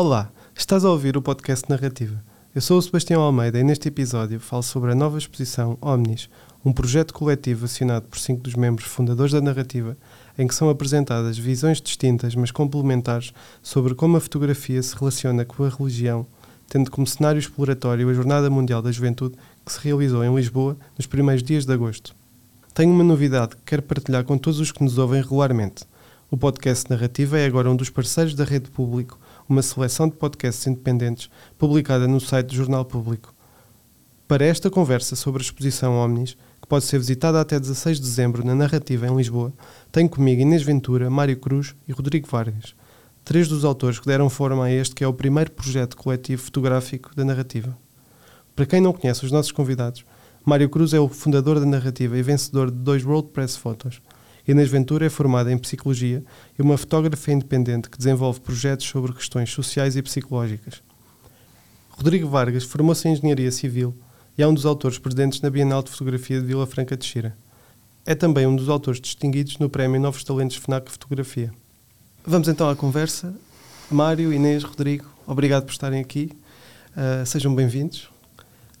Olá, estás a ouvir o podcast Narrativa. Eu sou o Sebastião Almeida e neste episódio falo sobre a nova exposição Omnis, um projeto coletivo assinado por cinco dos membros fundadores da narrativa, em que são apresentadas visões distintas, mas complementares, sobre como a fotografia se relaciona com a religião, tendo como cenário exploratório a Jornada Mundial da Juventude, que se realizou em Lisboa nos primeiros dias de agosto. Tenho uma novidade que quero partilhar com todos os que nos ouvem regularmente. O podcast Narrativa é agora um dos parceiros da Rede Público, uma seleção de podcasts independentes publicada no site do Jornal Público. Para esta conversa sobre a exposição Omnis, que pode ser visitada até 16 de dezembro na Narrativa em Lisboa, tenho comigo Inês Ventura, Mário Cruz e Rodrigo Vargas, três dos autores que deram forma a este que é o primeiro projeto coletivo fotográfico da Narrativa. Para quem não conhece os nossos convidados, Mário Cruz é o fundador da Narrativa e vencedor de dois World Press Photos. Inês Ventura é formada em Psicologia e uma fotógrafa independente que desenvolve projetos sobre questões sociais e psicológicas. Rodrigo Vargas formou-se em Engenharia Civil e é um dos autores presentes na Bienal de Fotografia de Vila Franca de Xira. É também um dos autores distinguidos no Prémio Novos Talentos FNAC Fotografia. Vamos então à conversa. Mário, Inês, Rodrigo, obrigado por estarem aqui. Uh, sejam bem-vindos.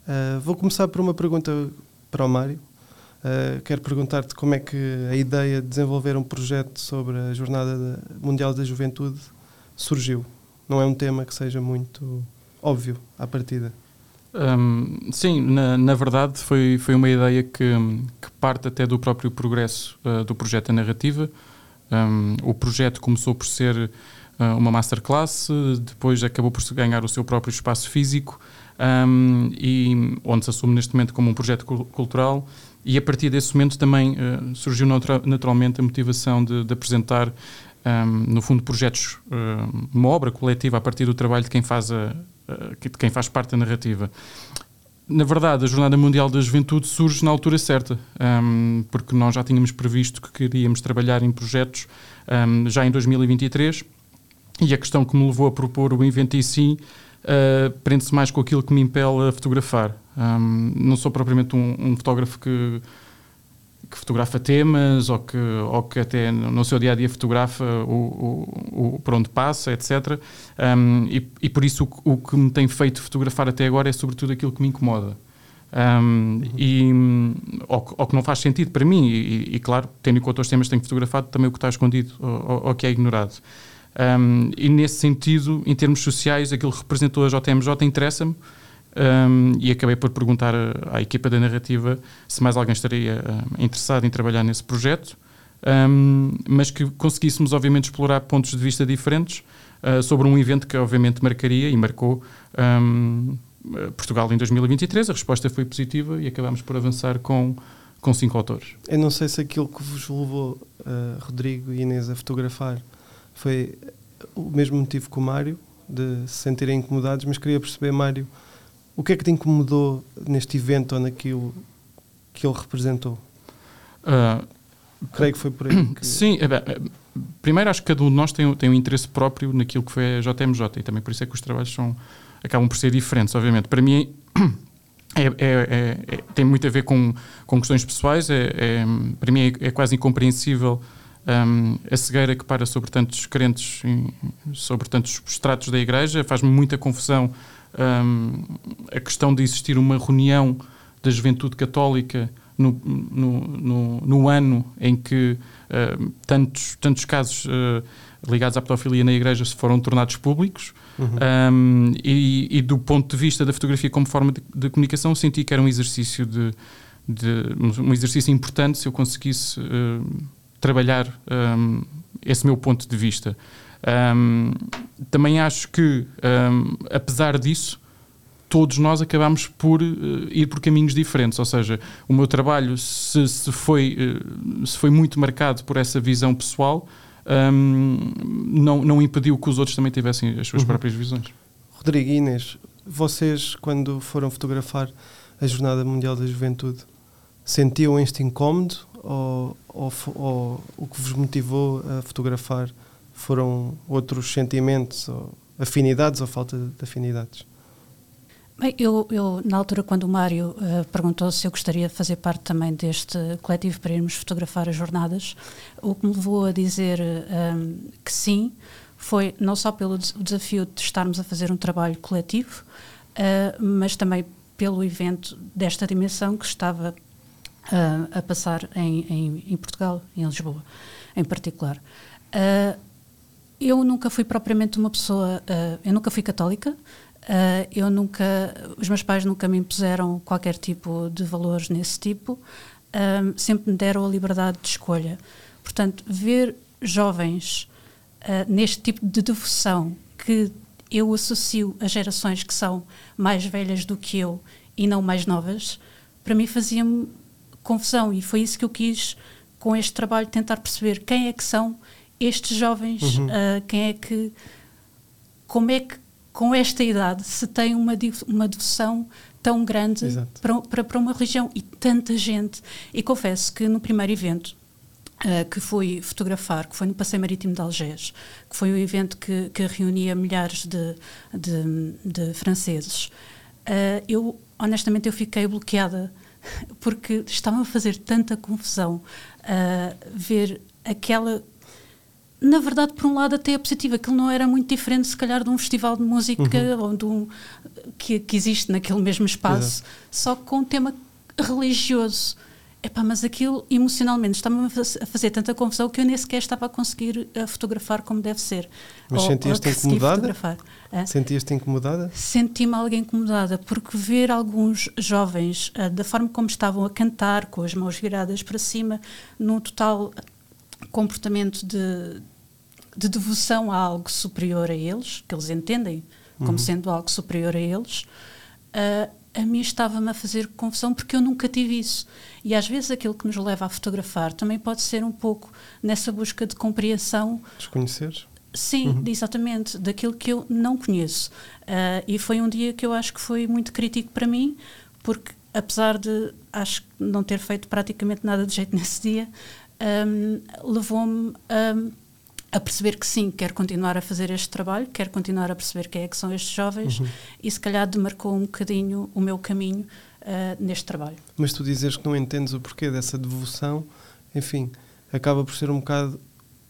Uh, vou começar por uma pergunta para o Mário. Uh, quero perguntar-te como é que a ideia de desenvolver um projeto sobre a Jornada Mundial da Juventude surgiu. Não é um tema que seja muito óbvio à partida. Um, sim, na, na, verdade foi, foi uma ideia que, que parte até do próprio progresso uh, do projeto da narrativa. Um, o projeto começou por ser uh, uma masterclass, depois acabou por ganhar o seu próprio espaço físico, um, e onde se assume neste momento como um projeto cultural. E a partir desse momento também uh, surgiu naturalmente a motivação de, de apresentar, no fundo, projetos, uma obra coletiva a partir do trabalho de quem faz a, eh, de quem faz parte da narrativa. Na verdade, a Jornada Mundial da Juventude surge na altura certa, um, ehm, porque nós já tínhamos previsto que queríamos trabalhar em projetos um, ehm, já em 2023 e a questão que me levou a propor o evento em si uh, prende-se mais com aquilo que me impele a fotografar. Um, não sou propriamente um, um fotógrafo que que fotografa temas ou que, ou que até no seu dia a dia fotografa o, o, o por onde passa, etc. Um, e, e, por isso o, o, que me tem feito fotografar até agora é sobretudo aquilo que me incomoda. Um, e, ou, ou, que não faz sentido para mim, e, e, claro, tendo em conta os temas que tenho fotografado, também o que está escondido ou, ou que é ignorado. Um, e nesse sentido, em termos sociais, aquilo que representou a JMJ interessa-me, um, e acabei por perguntar à equipa da narrativa se mais alguém estaria uh, interessado em trabalhar nesse projeto, um, mas que conseguíssemos, obviamente, explorar pontos de vista diferentes uh, sobre um evento que, obviamente, marcaria e marcou um, Portugal em 2023. A resposta foi positiva e acabámos por avançar com, com cinco autores. Eu não sei se aquilo que vos levou, uh, Rodrigo e Inês, a fotografar foi o mesmo motivo que o Mário, de se sentirem incomodados, mas queria perceber, Mário o que é que te incomodou neste evento ou naquilo que ele representou? Uh, Creio que foi por aí. Que... Sim, é é, primeiro acho que cada um de nós tem, tem um interesse próprio naquilo que foi a JMJ e também por isso é que os trabalhos são, acabam por ser diferentes, obviamente. Para mim é, é, é, é tem muito a ver com, com questões pessoais, para mim é, quase incompreensível um, a cegueira que para sobre tantos crentes, sobre tantos estratos da igreja, faz-me muita confusão um, a questão de existir uma reunião da juventude católica no, no, no, no ano em que uh, tantos, tantos casos uh, ligados à pedofilia na igreja se foram tornados públicos uhum. um, e, e, do ponto de vista da fotografia como forma de, de comunicação senti que era um exercício de, de um exercício importante se eu conseguisse uh, trabalhar um, esse meu ponto de vista. Um, também acho que, um, apesar disso, todos nós acabamos por uh, ir por caminhos diferentes. Ou seja, o meu trabalho, se, se foi, uh, se foi muito marcado por essa visão pessoal, um, não, não impediu que os outros também tivessem as suas uhum. próprias visões. Rodrigo Inês, vocês, quando foram fotografar a Jornada Mundial da Juventude, sentiam este incómodo ou, ou, ou o que vos motivou a fotografar foram outros sentimentos, ou afinidades ou falta de afinidades? Bem, eu, eu, na altura, quando o Mário uh, perguntou se eu gostaria de fazer parte também deste coletivo para irmos fotografar as jornadas, o que me levou a dizer um, ehm, que sim foi não só pelo desafio de estarmos a fazer um trabalho coletivo, uh, mas também pelo evento desta dimensão que estava uh, a passar em, em, em, Portugal, em Lisboa, em particular. Uh, eu nunca fui propriamente uma pessoa, eu nunca fui católica, eu nunca, os meus pais nunca me impuseram qualquer tipo de valores nesse tipo, sempre me deram a liberdade de escolha. Portanto, ver jovens uh, neste tipo de devoção que eu associo a gerações que são mais velhas do que eu e não mais novas, para mim fazia-me confusão e foi isso que eu quis com este trabalho tentar perceber quem é que são estes jovens, uhum. uh, quem é que como é que com esta idade se tem uma, uma devoção tão grande para, para, para uma religião e tanta gente. E confesso que no primeiro evento Uh, que fui fotografar, que foi no Passeio Marítimo de Algés, que foi o evento que, que reunia milhares de, de, de franceses. Uh, eu, honestamente, eu fiquei bloqueada porque estava a fazer tanta confusão uh, ver aquela na verdade, por um lado, até é positivo. Aquilo não era muito diferente, se calhar, de um festival de música uhum. ou de um, que, que existe naquele mesmo espaço, só com um tema religioso. Epá, mas aquilo emocionalmente estava-me a fazer tanta confusão que eu nem sequer estava a conseguir uh, fotografar como deve ser. Mas sentias-te incomodada? Sentias-te incomodada? Senti-me algo incomodada, porque ver alguns jovens, uh, da forma como estavam a cantar, com as mãos viradas para cima, num total comportamento de, de devoção a algo superior a eles, que eles entendem como uhum. sendo algo superior a eles, uh, a mim estava-me a fazer confusão porque eu nunca tive isso. E às vezes aquilo que nos leva a fotografar também pode ser um pouco nessa busca de compreensão. Desconhecer? Sim, uhum. exatamente, daquilo que eu não conheço. Uh, e foi um dia que eu acho que foi muito crítico para mim, porque apesar de acho não ter feito praticamente nada de jeito nesse dia, um, levou-me um, a perceber que sim, quero continuar a fazer este trabalho, quero continuar a perceber quem é que são estes jovens uhum. e se calhar demarcou um bocadinho o meu caminho uh, neste trabalho. Mas tu dizes que não entendes o porquê dessa devoção, enfim, acaba por ser um bocado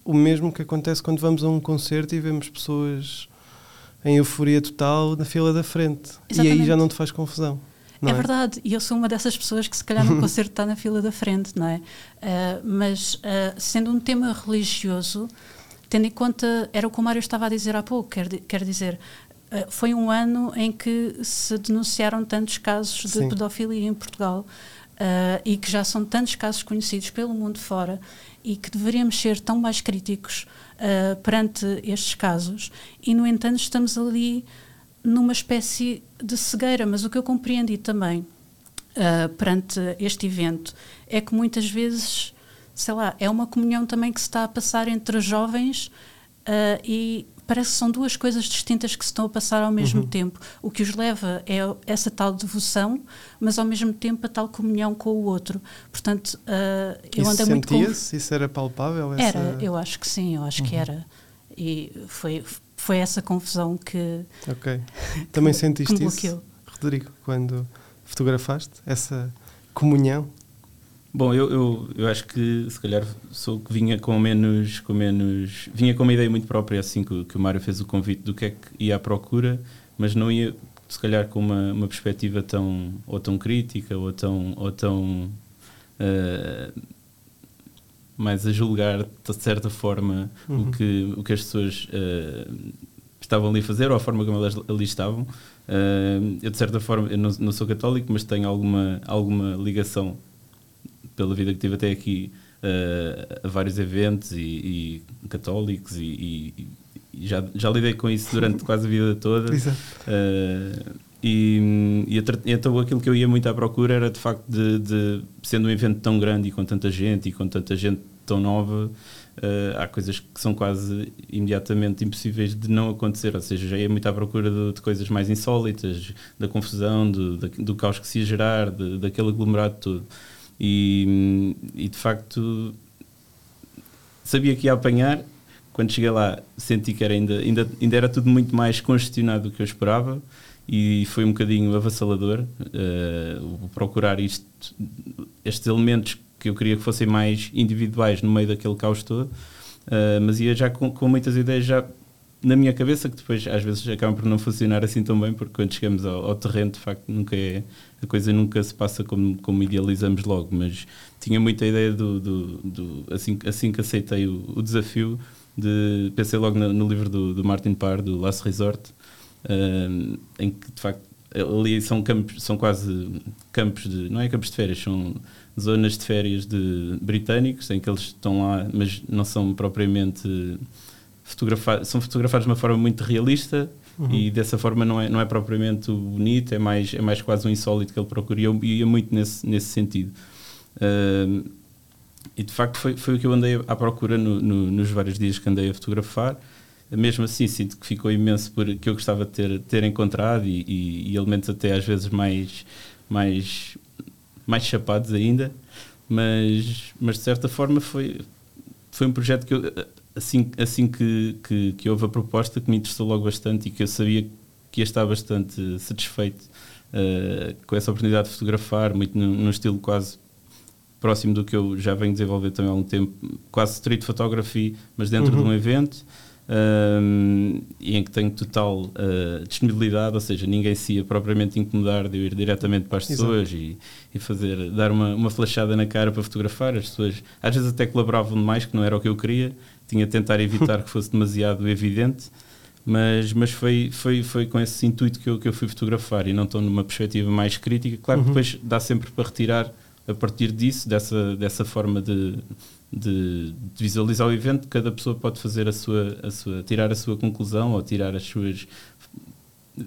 o mesmo que acontece quando vamos a um concerto e vemos pessoas em euforia total na fila da frente. Exatamente. E aí já não te faz confusão. É, é, verdade, e eu sou uma dessas pessoas que se calhar no concerto está na fila da frente, não é? Uh, mas uh, sendo um tema religioso, tendo em conta, era o que o Mário estava a dizer há pouco, quer, quer dizer, uh, foi um ano em que se denunciaram tantos casos de Sim. pedofilia em Portugal e que já são tantos casos conhecidos pelo mundo fora e que deveríamos ser tão mais críticos perante estes casos e, no entanto, estamos ali numa espécie de cegueira, mas o que eu compreendi também uh, perante este evento é que muitas vezes, sei lá, é uma comunhão também que se está a passar entre jovens uh, e parece que são duas coisas distintas que se estão a passar ao mesmo uhum. tempo. O que os leva é essa tal devoção, mas ao mesmo tempo a tal comunhão com o outro. Portanto, uh, eu isso andei muito com... Isso era palpável? Essa... Era, eu acho que sim, eu acho uhum. que era. E foi, foi essa confusão que. Ok. Também que, sentiste que isso, Rodrigo, quando fotografaste essa comunhão? Bom, eu, eu, eu acho que se calhar sou que vinha com menos, com menos. vinha com uma ideia muito própria assim que, que o Mário fez o convite do que é que ia à procura, mas não ia se calhar com uma, uma perspectiva tão ou tão crítica ou tão ou tão uh, mais a julgar de certa forma uhum. o, que, o que as pessoas uh, estavam ali a fazer ou a forma como elas ali estavam. Uh, eu, de certa forma, não, não, sou católico, mas tenho alguma, alguma ligação pela vida que tive até aqui uh, a vários eventos e, e católicos e, e, e, já, já lidei com isso durante quase a vida toda. E, e, então aquilo que eu ia muito à procura era de facto de, de, sendo um evento tão grande e com tanta gente e com tanta gente tão nova uh, há coisas que são quase imediatamente impossíveis de não acontecer. Ou seja, já ia muito à procura de, de coisas mais insólitas da confusão, do, do caos que se ia gerar de, daquele aglomerado todo e, e de facto sabia que ia apanhar. Quando cheguei lá senti que era ainda, ainda, ainda era tudo muito mais congestionado do que eu esperava. E foi um bocadinho avassalador uh, procurar isto, estes elementos que eu queria que fossem mais individuais no meio daquele caos todo, uh, mas ia já com, com, muitas ideias já na minha cabeça, que depois às vezes acabam por não funcionar assim tão bem, porque quando chegamos ao, ao terreno, de facto, nunca é, a coisa nunca se passa como, como idealizamos logo. Mas tinha muita ideia do. do, do assim, assim que aceitei o, o desafio, de, pensei logo no, no livro do, do Martin Parr, do Last Resort, uh, em que de facto ali são campos, são quase campos de, não é campos de férias, são zonas de férias de britânicos em que eles estão lá, mas não são propriamente fotografados, são fotografados de uma forma muito realista uhum. e dessa forma não é, não é propriamente bonito, é mais, é mais quase um insólito que ele procura e eu ia muito nesse, nesse sentido. Uh, e de facto foi, foi o que eu andei à procura no, no, nos vários dias que andei a fotografar mesmo assim sinto que ficou imenso por que eu gostava de ter, ter encontrado e, e, e, elementos até às vezes mais mais mais chapados ainda mas mas de certa forma foi foi um projeto que eu, assim assim que, que, que houve a proposta que me interessou logo bastante e que eu sabia que ia estar bastante satisfeito uh, com essa oportunidade de fotografar muito num, estilo quase próximo do que eu já venho desenvolver também há algum tempo, quase street photography, mas dentro uhum. de um evento um, e em que tenho total uh, disponibilidade, ou seja, ninguém se ia propriamente incomodar de eu ir diretamente para as pessoas e, e, fazer, dar uma, uma flashada na cara para fotografar. As pessoas às vezes até colaboravam demais, que não era o que eu queria, tinha de tentar evitar que fosse demasiado evidente. Mas, mas foi, foi, foi com esse intuito que eu, que eu fui fotografar e não estou numa perspectiva mais crítica. Claro que uhum. depois dá sempre para retirar a partir disso, dessa, dessa forma de, de, de, visualizar o evento, cada pessoa pode fazer a sua, a sua, tirar a sua conclusão ou tirar as suas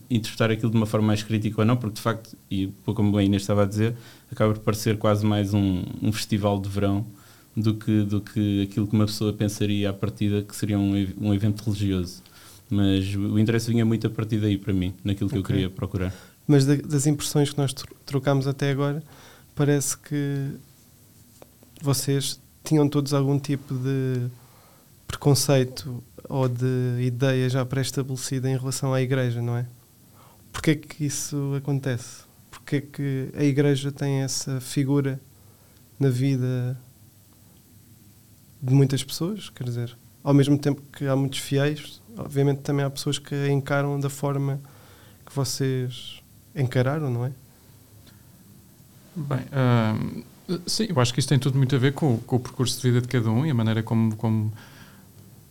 interpretar aquilo de uma forma mais crítica ou não, porque de facto, e como a Inês estava a dizer, acaba por parecer quase mais um, um festival de verão do que, do que aquilo que uma pessoa pensaria à partida que seria um, um evento religioso. Mas o interesse vinha muito a partir daí para mim, naquilo que okay. eu queria procurar. Mas das impressões que nós trocámos até agora, parece que vocês tinham todos algum tipo de preconceito ou de ideia já pré-estabelecida em relação à igreja, não é? Porquê que isso acontece? Porquê que a igreja tem essa figura na vida de muitas pessoas? Quer dizer, ao mesmo tempo que há muitos fiéis, obviamente também há pessoas que a encaram da forma que vocês encararam, não é? Bem, uh, Sim, eu acho que isso tem tudo muito a ver com, com o percurso de vida de cada um e a maneira como, como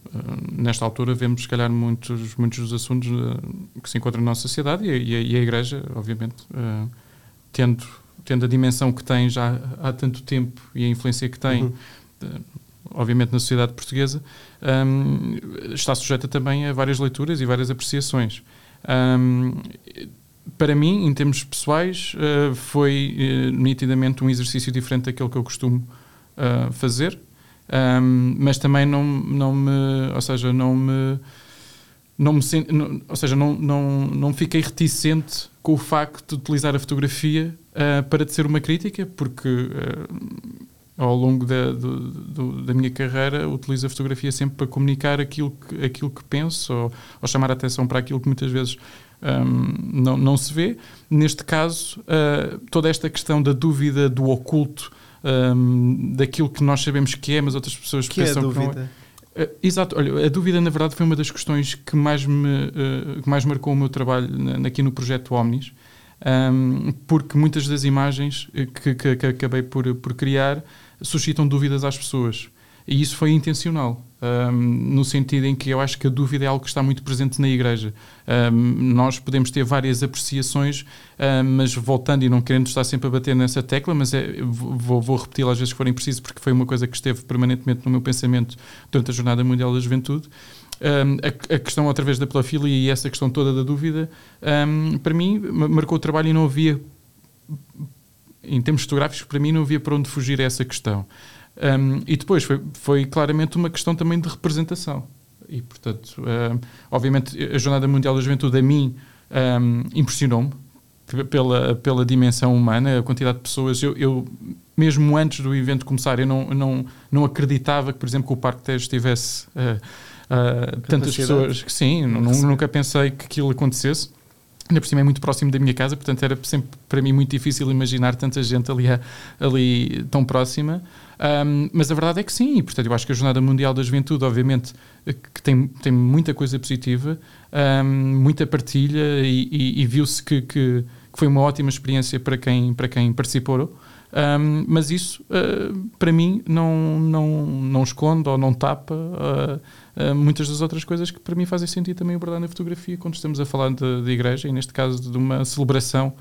uh, nesta altura vemos, se calhar, muitos, muitos dos assuntos uh, que se encontram na nossa sociedade e a, e a, e a Igreja, obviamente, uh, tendo, tendo a dimensão que tem já há tanto tempo e a influência que tem, uhum. obviamente, na sociedade portuguesa, um, está sujeita também a várias leituras e várias apreciações. Um, para mim, em termos pessoais, uh, foi uh, nitidamente um exercício diferente daquele que eu costumo uh, fazer, um, mas também não, não me, ou seja, não me, não me, não, ou seja, não, não, não fiquei reticente com o facto de utilizar a fotografia para ser uma crítica, porque ao longo da, do, do, da minha carreira utilizo a fotografia sempre para comunicar aquilo que, aquilo que penso ou, ou chamar a atenção para aquilo que muitas vezes um, não, não se vê. Neste caso, uh, toda esta questão da dúvida, do oculto, um, daquilo que nós sabemos que é, mas outras pessoas que é pensam é que não é. Uh, exato, olha, a dúvida na verdade foi uma das questões que mais me uh, que mais marcou o meu trabalho na, aqui no projeto Omnis, um, porque muitas das imagens que, que, que acabei por, por criar suscitam dúvidas às pessoas. E isso foi intencional, um, no sentido em que eu acho que a dúvida é algo que está muito presente na Igreja. Um, nós podemos ter várias apreciações, um, mas voltando e não querendo estar sempre a bater nessa tecla, mas é, vou, vou repeti-la às vezes que forem preciso, porque foi uma coisa que esteve permanentemente no meu pensamento durante a Jornada Mundial da Juventude. A, a, questão outra vez da pedofilia e essa questão toda da dúvida, para mim, marcou o trabalho e não havia, em termos fotográficos, para mim não havia para onde fugir a essa questão. Um, e depois foi, foi claramente uma questão também de representação. E, portanto, um, obviamente, a Jornada Mundial da Juventude a mim um, impressionou-me pela, pela dimensão humana, a quantidade de pessoas. Eu, eu, mesmo antes do evento começar, eu não, não, não acreditava que, por exemplo, que o Parque Tejo tivesse uh, uh, tantas pessoas. Que, sim, nunca pensei que aquilo acontecesse. Ainda por cima é muito próximo da minha casa, portanto era sempre para mim muito difícil imaginar tanta gente ali, ali tão próxima. Um, mas a verdade é que sim, portanto eu acho que a Jornada Mundial da Juventude, obviamente, que tem, tem muita coisa positiva, um, muita partilha e, e, e viu-se que, que, que, foi uma ótima experiência para quem, para quem participou. Um, mas isso, uh, para mim, não, não, não esconde ou não tapa uh, uh, muitas das outras coisas que para mim fazem sentido também abordar na fotografia quando estamos a falar de, de igreja e, neste caso, de uma celebração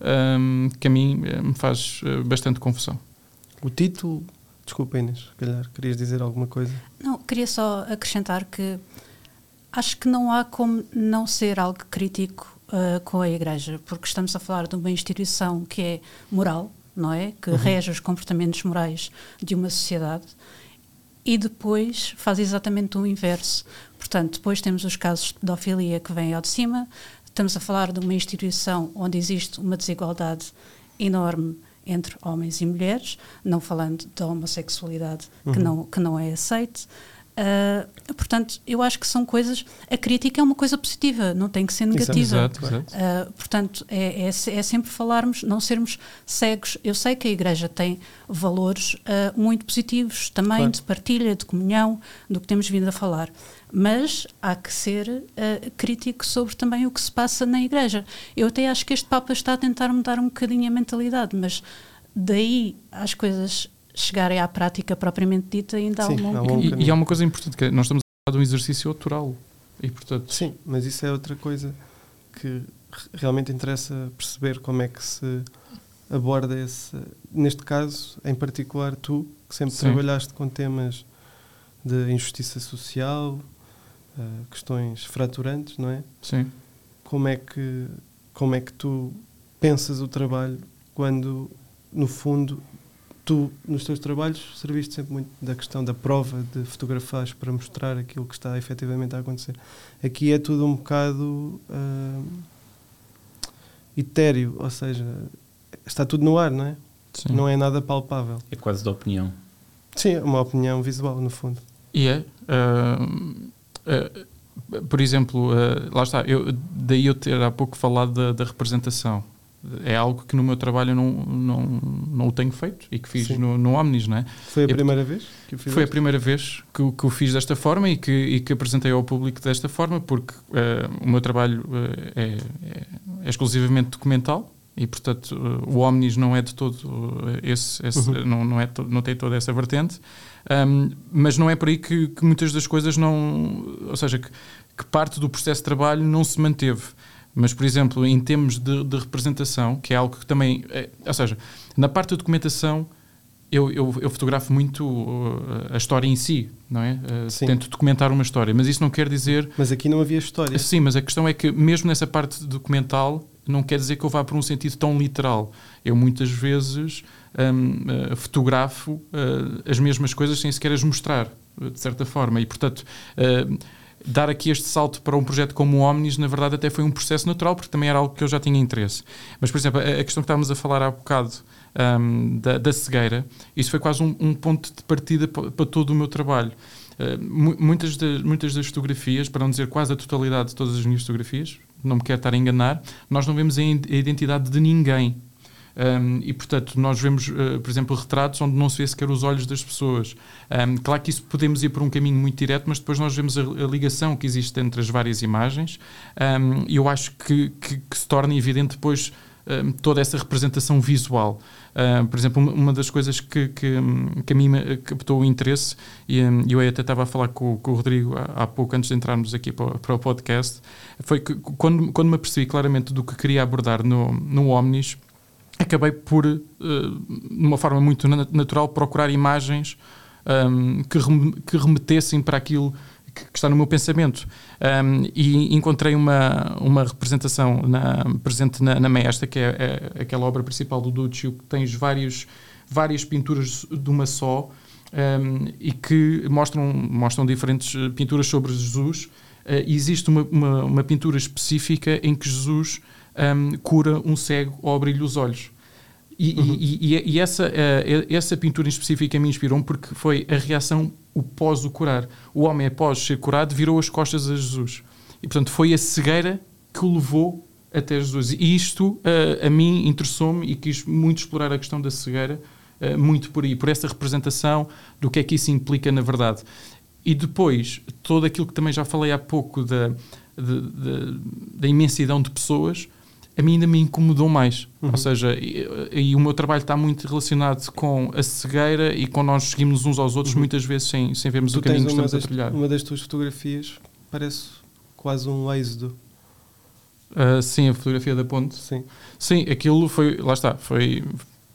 um, que a mim me faz bastante confusão. O título, desculpa Inês, se calhar querias dizer alguma coisa? Não, queria só acrescentar que acho que não há como não ser algo crítico com a igreja, porque estamos a falar de uma instituição que é moral, não é? Que uhum. rege os comportamentos morais de uma sociedade e depois faz exatamente o inverso. Portanto, depois temos os casos de pedofilia que vêm ao de cima, estamos a falar de uma instituição onde existe uma desigualdade enorme entre homens e mulheres, não falando da homossexualidade uhum. que, não, que não é aceite. Uh, portanto, eu acho que são coisas. A crítica é uma coisa positiva, não tem que ser negativa. Exato, exato. Uh, portanto, é, é, é, sempre falarmos, não sermos cegos. Eu sei que a Igreja tem valores uh, muito positivos também, claro. de partilha, de comunhão, do que temos vindo a falar. Mas há que ser crítico sobre também o que se passa na Igreja. Eu até acho que este Papa está a tentar mudar um bocadinho a mentalidade, mas daí as coisas chegarem à prática propriamente dita ainda há um longo caminho. E, e há uma coisa importante, que é, nós estamos a falar de um exercício autoral. E, portanto... Sim, mas isso é outra coisa que realmente interessa perceber como é que se aborda esse. Neste caso, em particular, tu, que sempre Sim. trabalhaste com temas de injustiça social, uh, questões fraturantes, não é? Sim. Como é que como é que tu pensas o trabalho quando no fundo tu, nos teus trabalhos, serviste sempre muito da questão da prova de fotografares para mostrar aquilo que está efetivamente a acontecer. Aqui é tudo um bocado uh, etéreo, ou seja, está tudo no ar, não é? Sim. Não é nada palpável. É quase da opinião. Sim, é uma opinião visual, no fundo. E é. Uh, uh, por exemplo, lá está, eu, daí eu ter há pouco falado da, da representação é algo que no meu trabalho não, não, não o tenho feito e que fiz no, no Omnis, não é? Foi a primeira vez que fizeste? Foi a primeira vez que, que o fiz desta forma e que, e que apresentei ao público desta forma, porque uh, o meu trabalho uh, é, é, é, exclusivamente documental e, portanto, uh, o Omnis não é de todo esse, esse uhum. não, não, é to, não tem toda essa vertente, um, mas não é por aí que, que muitas das coisas não, ou seja, que, que parte do processo de trabalho não se manteve. Mas, por exemplo, em termos de, de representação, que é algo que também. É, ou seja, na parte da documentação, eu, eu, eu fotografo muito uh, a história em si, não é? Uh, tento documentar uma história, mas isso não quer dizer. Mas aqui não havia história. Sim, mas a questão é que, mesmo nessa parte documental, não quer dizer que eu vá por um sentido tão literal. Eu muitas vezes um, uh, fotografo uh, as mesmas coisas sem sequer as mostrar, de certa forma, e portanto. Uh, dar aqui este salto para um projeto como o Omnis, na verdade, até foi um processo natural, porque também era algo que eu já tinha interesse. Mas, por exemplo, a, questão que estávamos a falar há bocado um, da, da, cegueira, isso foi quase um, um ponto de partida para, todo o meu trabalho. Uh, muitas, das, muitas das fotografias, para não dizer quase a totalidade de todas as minhas fotografias, não me quero estar a enganar, nós não vemos a identidade de ninguém. Um, e, portanto, nós vemos, uh, por exemplo, retratos onde não se vê sequer os olhos das pessoas. Um, claro que isso podemos ir por um caminho muito direto, mas depois nós vemos a, a ligação que existe entre as várias imagens e eu acho que, que, que, se torna evidente depois toda essa representação visual. Uh, por exemplo, uma das coisas que, que, que a mim captou o interesse, e um, eu até estava a falar com, com o Rodrigo há, há, pouco, antes de entrarmos aqui para, para, o podcast, foi que quando, quando me apercebi claramente do que queria abordar no, no Omnis, acabei por, uh, de uma forma muito natural, procurar imagens que, que remetessem para aquilo que, está no meu pensamento. E encontrei uma, uma representação na, presente na, na Maestra, que é, é, aquela obra principal do Duccio, que tens vários, várias pinturas de uma só um, e que mostram, mostram diferentes pinturas sobre Jesus. Uh, existe uma, uma, uma pintura específica em que Jesus um, cura um cego ao abrir-lhe os olhos. E, uhum. e, e, e essa, uh, essa pintura em específico me inspirou porque foi a reação o pós o curar. O homem, após ser curado, virou as costas a Jesus. E, portanto, foi a cegueira que o levou até Jesus. E isto, uh, a mim, interessou-me e quis muito explorar a questão da cegueira uh, muito por aí, por essa representação do que é que isso implica na verdade. E depois, todo aquilo que também já falei há pouco da, de, de, da imensidão de pessoas, a mim ainda me incomodou mais. Uhum. Ou seja, e, e, o meu trabalho está muito relacionado com a cegueira e com nós seguimos uns aos outros, uhum. muitas vezes sem, sem vermos tu o caminho que estamos das, a trilhar. Uma das tuas fotografias parece quase um êxodo. Uh, sim, a fotografia da ponte. Sim. Sim, aquilo foi, lá está, foi,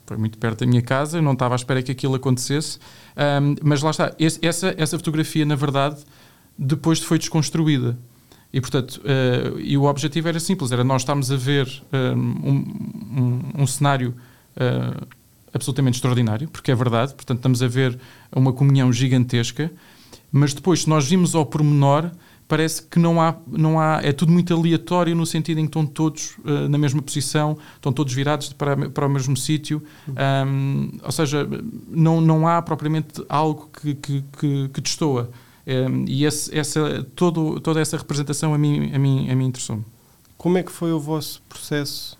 foi muito perto da minha casa, eu não estava à espera que aquilo acontecesse, um, mas lá está, esse, essa, essa fotografia, na verdade, depois foi desconstruída. E, portanto, uh, e o objetivo era simples, era nós estarmos a ver um, um, um cenário uh, absolutamente extraordinário, porque é verdade, portanto estamos a ver uma comunhão gigantesca, mas depois, se nós vimos ao pormenor, parece que não há, não há, é tudo muito aleatório no sentido em que estão todos uh, na mesma posição, estão todos virados para, para o mesmo sítio, um, ou seja, não, não há propriamente algo que, que, que, que destoa. Um, e esse, essa, todo, toda essa representação a mim, a mim, a mim interessou-me. Como é que foi o vosso processo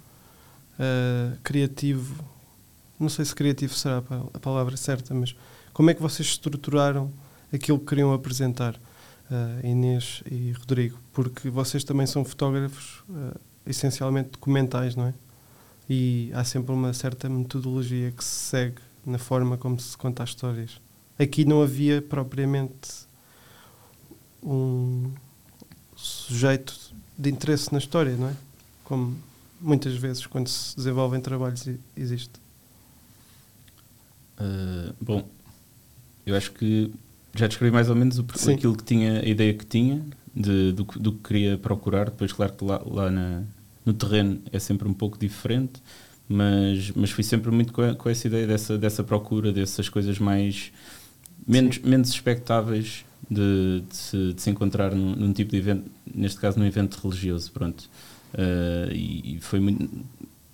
uh, criativo? Não sei se criativo será a palavra certa, mas como é que vocês estruturaram aquilo que queriam apresentar? uh, Inês e Rodrigo, porque vocês também são fotógrafos uh, essencialmente documentais, não é? E há sempre uma certa metodologia que se segue na forma como se conta as histórias. Aqui não havia propriamente um sujeito de interesse na história, não é? Como muitas vezes quando se desenvolvem trabalhos existe. Uh, bom, eu acho que já descrevi mais ou menos o, aquilo que tinha, a ideia que tinha de, do, do, que queria procurar. Depois, claro que lá, lá na, no terreno é sempre um pouco diferente, mas, mas fui sempre muito com, com essa ideia dessa, dessa procura, dessas coisas mais menos, menos expectáveis de, de, se, de se encontrar num, num, tipo de evento, neste caso num evento religioso, pronto. Uh, e, e, foi muito,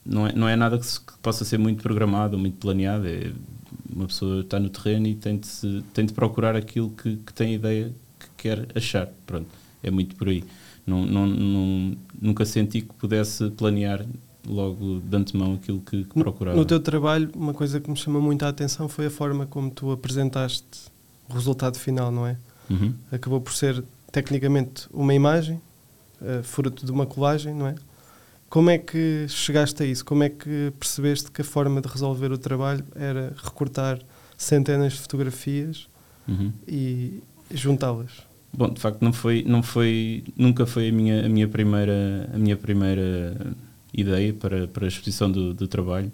não é, não é nada que, se, que, possa ser muito programado muito planeado, é uma pessoa está no terreno e tem de, se, tem de procurar aquilo que, que tem ideia que quer achar. Pronto, é muito por aí. Não, não, não, nunca senti que pudesse planear logo de antemão aquilo que, que procurava. No, no teu trabalho, uma coisa que me chamou muito a atenção foi a forma como tu apresentaste o resultado final, não é? Uhum. Acabou por ser tecnicamente uma imagem, uh, fruto de uma colagem, não é? Como é que chegaste a isso? Como é que percebeste que a forma de resolver o trabalho era recortar centenas de fotografias uhum. e juntá-las? Bom, de facto não foi, não foi, nunca foi a minha, a minha primeira, a minha primeira ideia para, para a exposição do, do trabalho.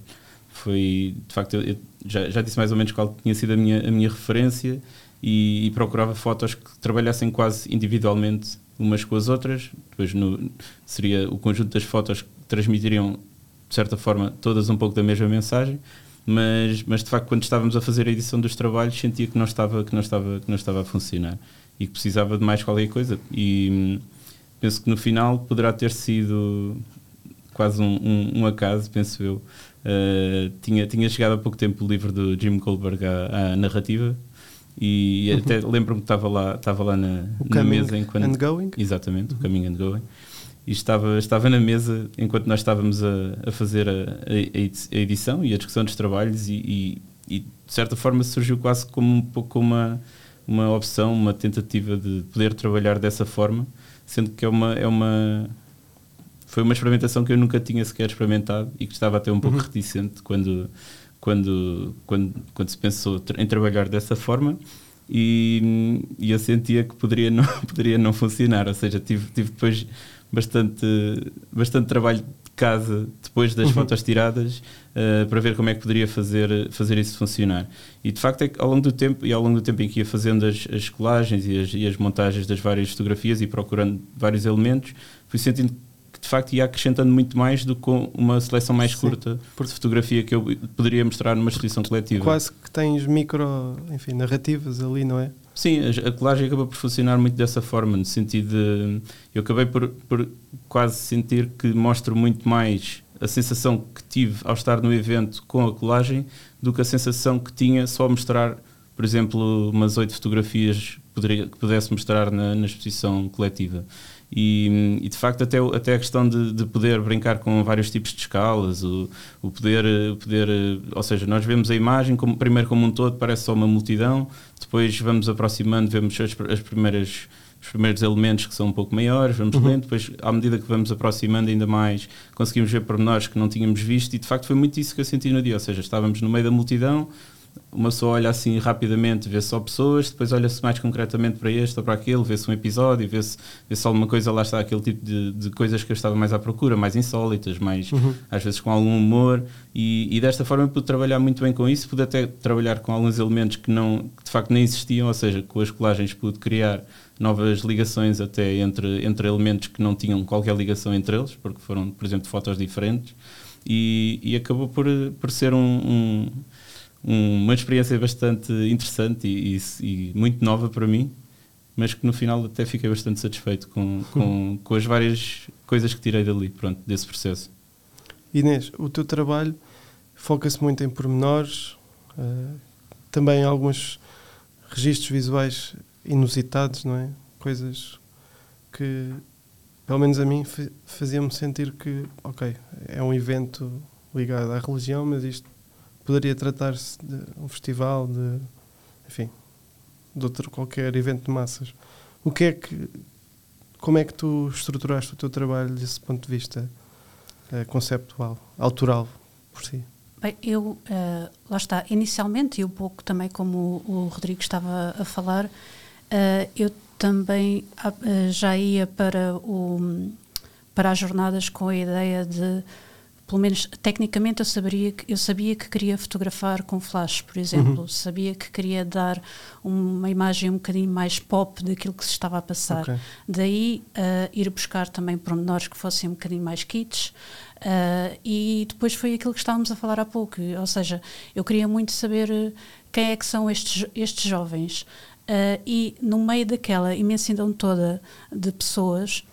Foi, de facto, eu, eu já, já disse mais ou menos qual tinha sido a minha, a minha referência e, e procurava fotos que trabalhassem quase individualmente umas com as outras. Depois no, seria o conjunto das fotos que transmitiriam, de certa forma, todas um pouco da mesma mensagem. Mas, mas de facto, quando estávamos a fazer a edição dos trabalhos, sentia que não estava, que não estava, que não estava a funcionar e que precisava de mais qualquer coisa. E hum, penso que no final poderá ter sido quase um, um, um acaso, penso eu. Uh, tinha, tinha chegado há pouco tempo o livro do Jim Goldberg à, à narrativa e uhum. até lembro-me que estava lá, estava lá na, na mesa enquanto. And going? Exatamente, uhum. o Coming and Going. E estava, estava na mesa enquanto nós estávamos a, a fazer a, a, edição e a discussão dos trabalhos, e, e, e, de certa forma surgiu quase como um pouco uma, uma opção, uma tentativa de poder trabalhar dessa forma, sendo que é uma, é uma, foi uma experimentação que eu nunca tinha sequer experimentado e que estava até um pouco uhum. reticente quando quando, quando, quando se pensou em trabalhar dessa forma e, e eu sentia que poderia não, poderia não funcionar, ou seja, tive, tive depois bastante, bastante trabalho de casa depois das uhum. fotos tiradas uh, para ver como é que poderia fazer, fazer isso funcionar. E de facto é que ao longo do tempo, e ao longo do tempo em que ia fazendo as, as colagens e as, e as montagens das várias fotografias e procurando vários elementos, fui sentindo de facto ia acrescentando muito mais do que uma seleção mais Sim. curta de fotografia que eu poderia mostrar numa exposição coletiva. Quase que tens micro, enfim, narrativas ali, não é? Sim, a colagem acaba por funcionar muito dessa forma, no sentido de. Eu acabei por, por quase sentir que mostro muito mais a sensação que tive ao estar no evento com a colagem do que a sensação que tinha só mostrar, por exemplo, umas oito fotografias poderia, que pudesse mostrar na, na exposição coletiva. E, e, de facto até, até a questão de, de, poder brincar com vários tipos de escalas, o, o poder, poder, ou seja, nós vemos a imagem como, primeiro como um todo, parece só uma multidão, depois vamos aproximando, vemos as, as primeiras os primeiros elementos que são um pouco maiores, vamos uhum. lendo, depois à medida que vamos aproximando ainda mais, conseguimos ver pormenores que não tínhamos visto e de facto foi muito isso que eu senti no dia, ou seja, estávamos no meio da multidão, uma pessoa olha assim rapidamente, vê só pessoas, depois olha-se mais concretamente para este ou para aquele, vê-se um episódio, vê-se vê alguma coisa, lá está aquele tipo de, de, coisas que eu estava mais à procura, mais insólitas, mais uhum. às vezes com algum humor, e, e, desta forma eu pude trabalhar muito bem com isso, pude até trabalhar com alguns elementos que, não, que de facto nem existiam, ou seja, com as colagens pude criar novas ligações até entre, entre elementos que não tinham qualquer ligação entre eles, porque foram, por exemplo, fotos diferentes, e, e acabou por, por ser um, um, uma experiência bastante interessante e, e, e, muito nova para mim, mas que no final até fiquei bastante satisfeito com, com, com as várias coisas que tirei dali, pronto, desse processo. Inês, o teu trabalho foca-se muito em pormenores, uh, também alguns registros visuais inusitados, não é? Coisas que, pelo menos a mim, faziam-me sentir que, ok, é um evento ligado à religião, mas isto poderia tratar-se de um festival, de, enfim, de outro qualquer evento de massas. O que é que, como é que tu estruturaste o teu trabalho desse ponto de vista uh, conceptual, autoral, por si? Bem, eu, uh, lá está, inicialmente, e um pouco também como o, o Rodrigo estava a falar, Uh, eu também uh, já ia para, o, para as jornadas com a ideia de, pelo menos tecnicamente, eu sabia, que, eu sabia que queria fotografar com flash, por exemplo. Uhum. Sabia que queria dar uma imagem um bocadinho mais pop daquilo que se estava a passar. Okay. Daí uh, ir buscar também pormenores que fossem um bocadinho mais kits. Uh, e depois foi aquilo que estávamos a falar há pouco, ou seja, eu queria muito saber quem é que são estes, estes jovens. Uh, e no meio daquela imensidão toda de pessoas,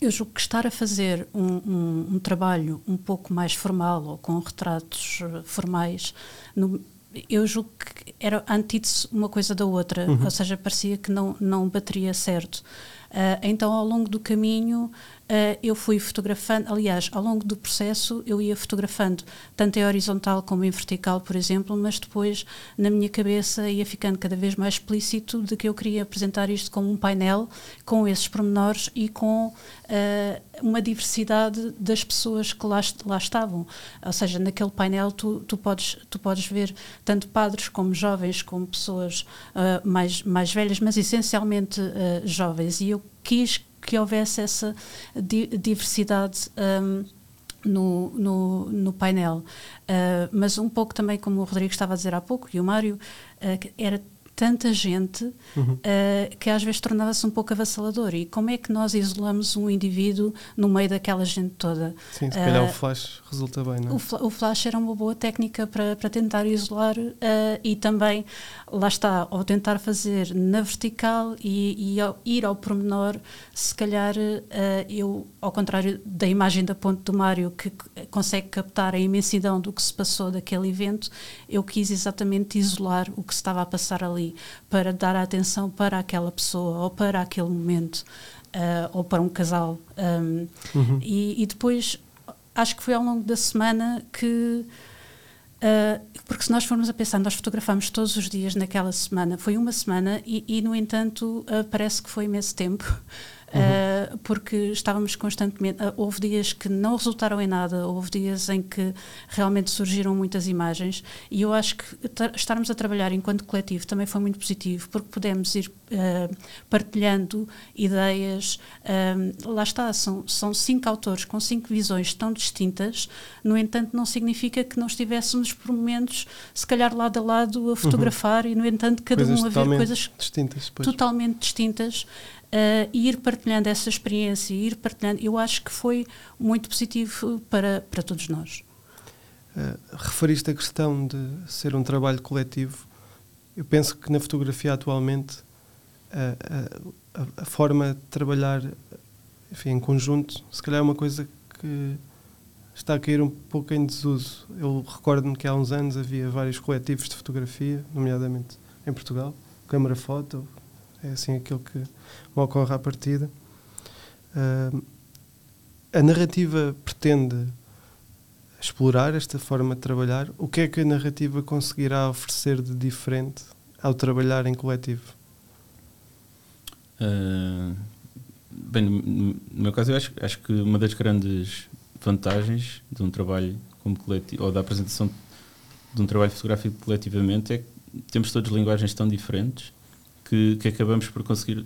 eu julgo que estar a fazer um, um, um trabalho um pouco mais formal ou com retratos uh, formais, no, eu julgo que era antítese uma coisa da outra, uhum. ou seja, parecia que não, não bateria certo. Uh, então, ao longo do caminho, Uh, eu fui fotografando, aliás, ao longo do processo eu ia fotografando tanto em horizontal como em vertical, por exemplo, mas depois na minha cabeça ia ficando cada vez mais explícito de que eu queria apresentar isto como um painel com esses pormenores e com uh, uma diversidade das pessoas que lá, lá estavam. Ou seja, naquele painel tu, tu, podes, tu podes ver tanto padres como jovens, como pessoas uh, mais, mais velhas, mas essencialmente jovens. E eu quis que houvesse essa di diversidade um, no, no, no, painel. Uh, mas um pouco também, como o Rodrigo estava a dizer há pouco, e o Mário, uh, era tanta gente uhum. uh, que às vezes tornava-se um pouco avassalador. E como é que nós isolamos um indivíduo no meio daquela gente toda? Sim, se calhar o flash resulta bem, não é? O, o, flash era uma boa técnica para, para tentar isolar uh, e também, lá está, ao tentar fazer na vertical e, e ao ir ao pormenor, se calhar eu, ao contrário da imagem da ponte do Mário, que consegue captar a imensidão do que se passou daquele evento, eu quis exatamente isolar o que se estava a passar ali para dar atenção para aquela pessoa ou para aquele momento uh, ou para um casal. Um, uhum. e, e, depois acho que foi ao longo da semana que. Uh, porque se nós formos a pensar, nós fotografamos todos os dias naquela semana, foi uma semana e, e no entanto, uh, parece que foi imenso tempo uhum. uh, porque estávamos constantemente. Uh, houve dias que não resultaram em nada, houve dias em que realmente surgiram muitas imagens, e eu acho que estarmos a trabalhar enquanto coletivo também foi muito positivo, porque pudemos ir uh, partilhando ideias. lá está, são, são cinco autores com cinco visões tão distintas, no entanto, não significa que não estivéssemos por momentos, se calhar lado a lado, a fotografar, uhum. e no entanto, cada coisas um a ver coisas distintas, totalmente distintas uh, ir partilhando essa experiência, ir partilhando, eu acho que foi muito positivo para, para todos nós. Uh, referiste a questão de ser um trabalho coletivo. Eu penso que na fotografia atualmente a, a, a forma de trabalhar enfim, em conjunto, se calhar é uma coisa que está a cair um pouco em desuso. Eu recordo-me que há uns anos havia vários coletivos de fotografia, nomeadamente em Portugal, Câmara Foto, é assim aquilo que me ocorre à partida. Uh, a narrativa pretende explorar esta forma de trabalhar. O que é que a narrativa conseguirá oferecer de diferente ao trabalhar em coletivo? Uh, bem, no, meu caso, eu acho, acho que uma das grandes vantagens de um trabalho como coletivo, ou da apresentação de um trabalho fotográfico coletivamente, é que temos todas linguagens tão diferentes que, que acabamos por conseguir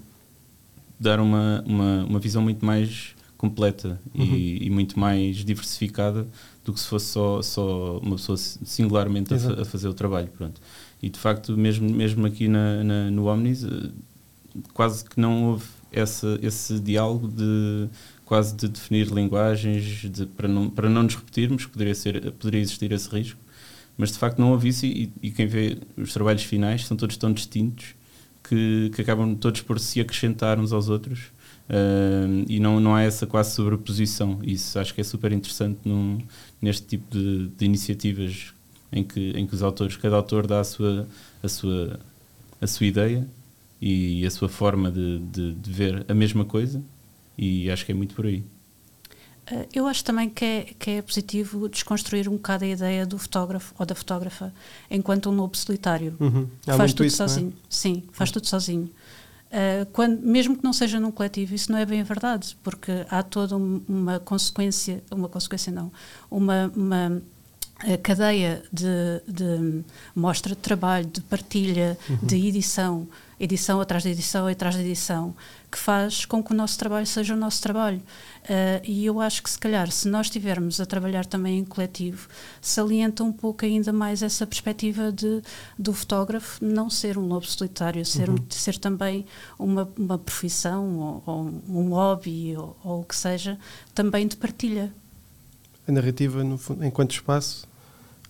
dar uma, uma, uma visão muito mais completa uhum. e, e, muito mais diversificada do que se fosse só, só uma pessoa singularmente a, a, fazer o trabalho. Pronto. E de facto, mesmo, mesmo aqui na, na, no Omnis, eh, quase que não houve essa, esse diálogo de quase de definir linguagens de, para, não, para não nos repetirmos, poderia, ser, poderia existir esse risco, mas de facto não houve isso e, e quem vê os trabalhos finais são todos tão distintos que, que acabam todos por se acrescentar uns aos outros uh, e não, não há essa quase sobreposição. Isso acho que é super interessante num, neste tipo de, de, iniciativas em que, em que os autores, cada autor dá a sua, a sua, a sua ideia e a sua forma de, de, de ver a mesma coisa e acho que é muito por aí. Eh, eu acho também que é, que é positivo desconstruir um bocado a ideia do fotógrafo ou da fotógrafa enquanto um lobo solitário. Uhum. Faz tudo isso, sozinho. É? Sim, faz uhum. tudo sozinho. Uh, quando, mesmo que não seja num coletivo, isso não é bem a verdade, porque há toda uma consequência, uma consequência não, uma, uma cadeia de, de, mostra de trabalho, de partilha, uhum. de edição, edição atrás de edição atrás de edição, que faz com que o nosso trabalho seja o nosso trabalho. Uh, e eu acho que, se calhar, se nós estivermos a trabalhar também em coletivo, salienta um pouco ainda mais essa perspectiva de, do fotógrafo não ser um lobo solitário, ser, uhum. um, ser também uma, uma profissão ou, ou um hobby ou, ou, o que seja, também de partilha. A narrativa, no, enquanto espaço,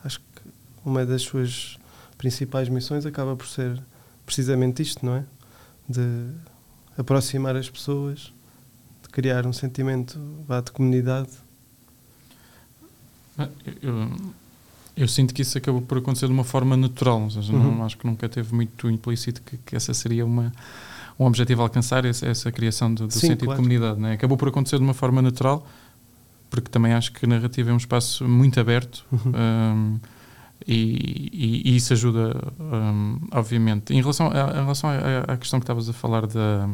acho que uma das suas principais missões acaba por ser precisamente isto, não é? De aproximar as pessoas, de criar um sentimento de comunidade. Ah, eu, eu, sinto que isso acabou por acontecer de uma forma natural, seja, uhum. não, acho que nunca teve muito implícito que, que essa seria uma, um objetivo a alcançar, essa, essa criação do, do Sim, sentido claro. de comunidade. Né? Acabou por acontecer de uma forma natural, porque também acho que a narrativa é um espaço muito aberto. Uhum. Um, e, e, e, isso ajuda, um, obviamente. Em relação, a, em relação à, à questão que estavas a falar da,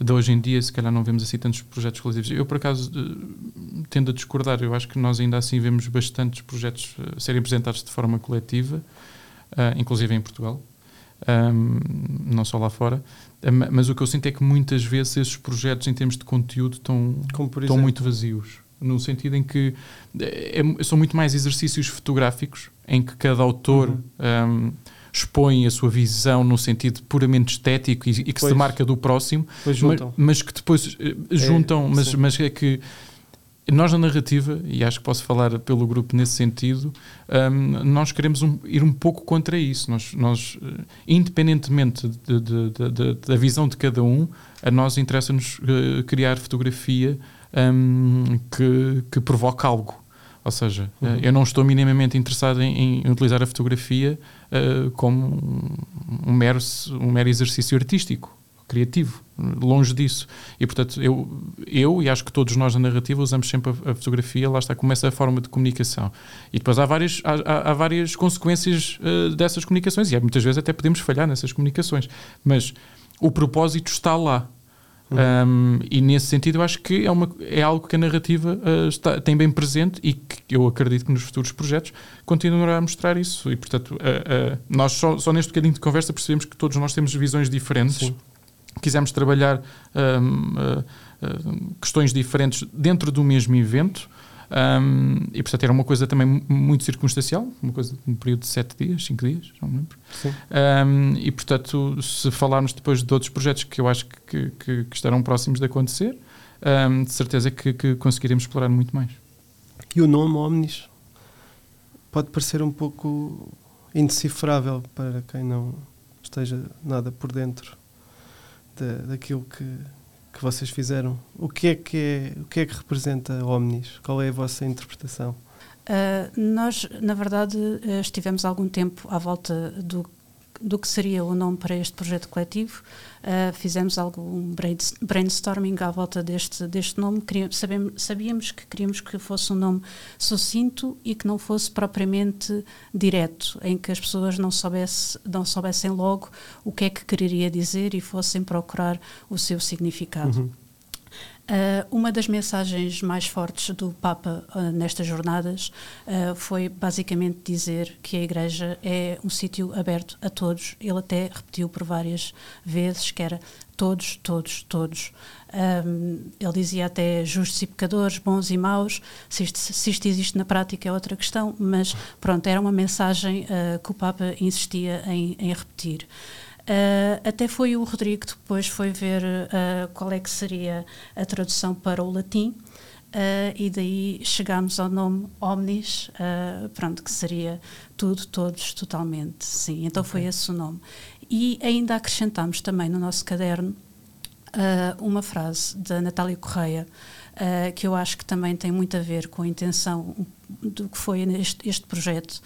de hoje em dia, se calhar não vemos assim tantos projetos coletivos. Eu, por acaso, tendo a discordar. Eu acho que nós ainda assim vemos bastantes projetos uh, serem apresentados de forma coletiva, uh, inclusive em Portugal, um, não só lá fora. mas o que eu sinto é que muitas vezes esses projetos, em termos de conteúdo, estão, estão muito vazios no sentido em que é, são muito mais exercícios fotográficos em que cada autor uhum. um, expõe a sua visão no sentido puramente estético e, e que pois, se demarca do próximo, mas, mas, que depois uh, juntam, é, mas, mas é que nós na narrativa, e acho que posso falar pelo grupo nesse sentido, um, nós queremos um, ir um pouco contra isso. Nós, nós uh, independentemente de, de, de, da visão de cada um, a nós interessa-nos criar fotografia um, que, que provoca algo. Ou seja, uhum. eu não estou minimamente interessado em, em utilizar a fotografia uh, como um, um, mero, um mero exercício artístico, criativo, longe disso. E portanto, eu, eu e acho que todos nós na narrativa usamos sempre a, a fotografia, lá está, como essa forma de comunicação. E depois há várias, há, há várias consequências uh, dessas comunicações, e muitas vezes até podemos falhar nessas comunicações, mas o propósito está lá. Uhum. Um, e nesse sentido, eu acho que é, uma, é algo que a narrativa uh, está, tem bem presente e que eu acredito que nos futuros projetos continuará a mostrar isso. E, portanto, uh, uh, nós só, só, neste bocadinho de conversa percebemos que todos nós temos visões diferentes. Sim. Quisemos trabalhar um, questões diferentes dentro do mesmo evento. Um, e portanto era uma coisa também muito circunstancial, uma coisa um período de sete dias, cinco dias, não me lembro. Um, e portanto, se falarmos depois de outros projetos que eu acho que, que, que estarão próximos de acontecer, um, de certeza que, que conseguiremos explorar muito mais. E o nome Omnis pode parecer um pouco indecifrável para quem não esteja nada por dentro de, daquilo que que vocês fizeram. O que é que, é, o que, é que representa Omnis? Qual é a vossa interpretação? Uh, nós, na verdade, uh, estivemos algum tempo à volta do, do que seria o nome para este projeto coletivo. Uh, fizemos algum brainstorming à volta deste, deste nome. Queríamos, sabemos, sabíamos que queríamos que fosse um nome sucinto e que não fosse propriamente direto, em que as pessoas não, soubesse, não soubessem logo o que é que quereria dizer e fossem procurar o seu significado. Uhum. Uh, uma das mensagens mais fortes do Papa uh, nestas jornadas uh, foi basicamente dizer que a Igreja é um sítio aberto a todos. Ele até repetiu por várias vezes que era todos, todos, todos. Um, ele dizia até justos e pecadores, bons e maus. Se isto, se isto, existe na prática é outra questão, mas pronto, era uma mensagem que o Papa insistia em, em repetir. Uh, até foi o Rodrigo que depois foi ver uh, qual é que seria a tradução para o latim uh, e daí chegámos ao nome Omnis, pronto, que seria tudo, todos, totalmente, sim. Então okay. foi esse o nome. E ainda acrescentámos também no nosso caderno uma frase da Natália Correia, que eu acho que também tem muito a ver com a intenção do que foi este, este projeto,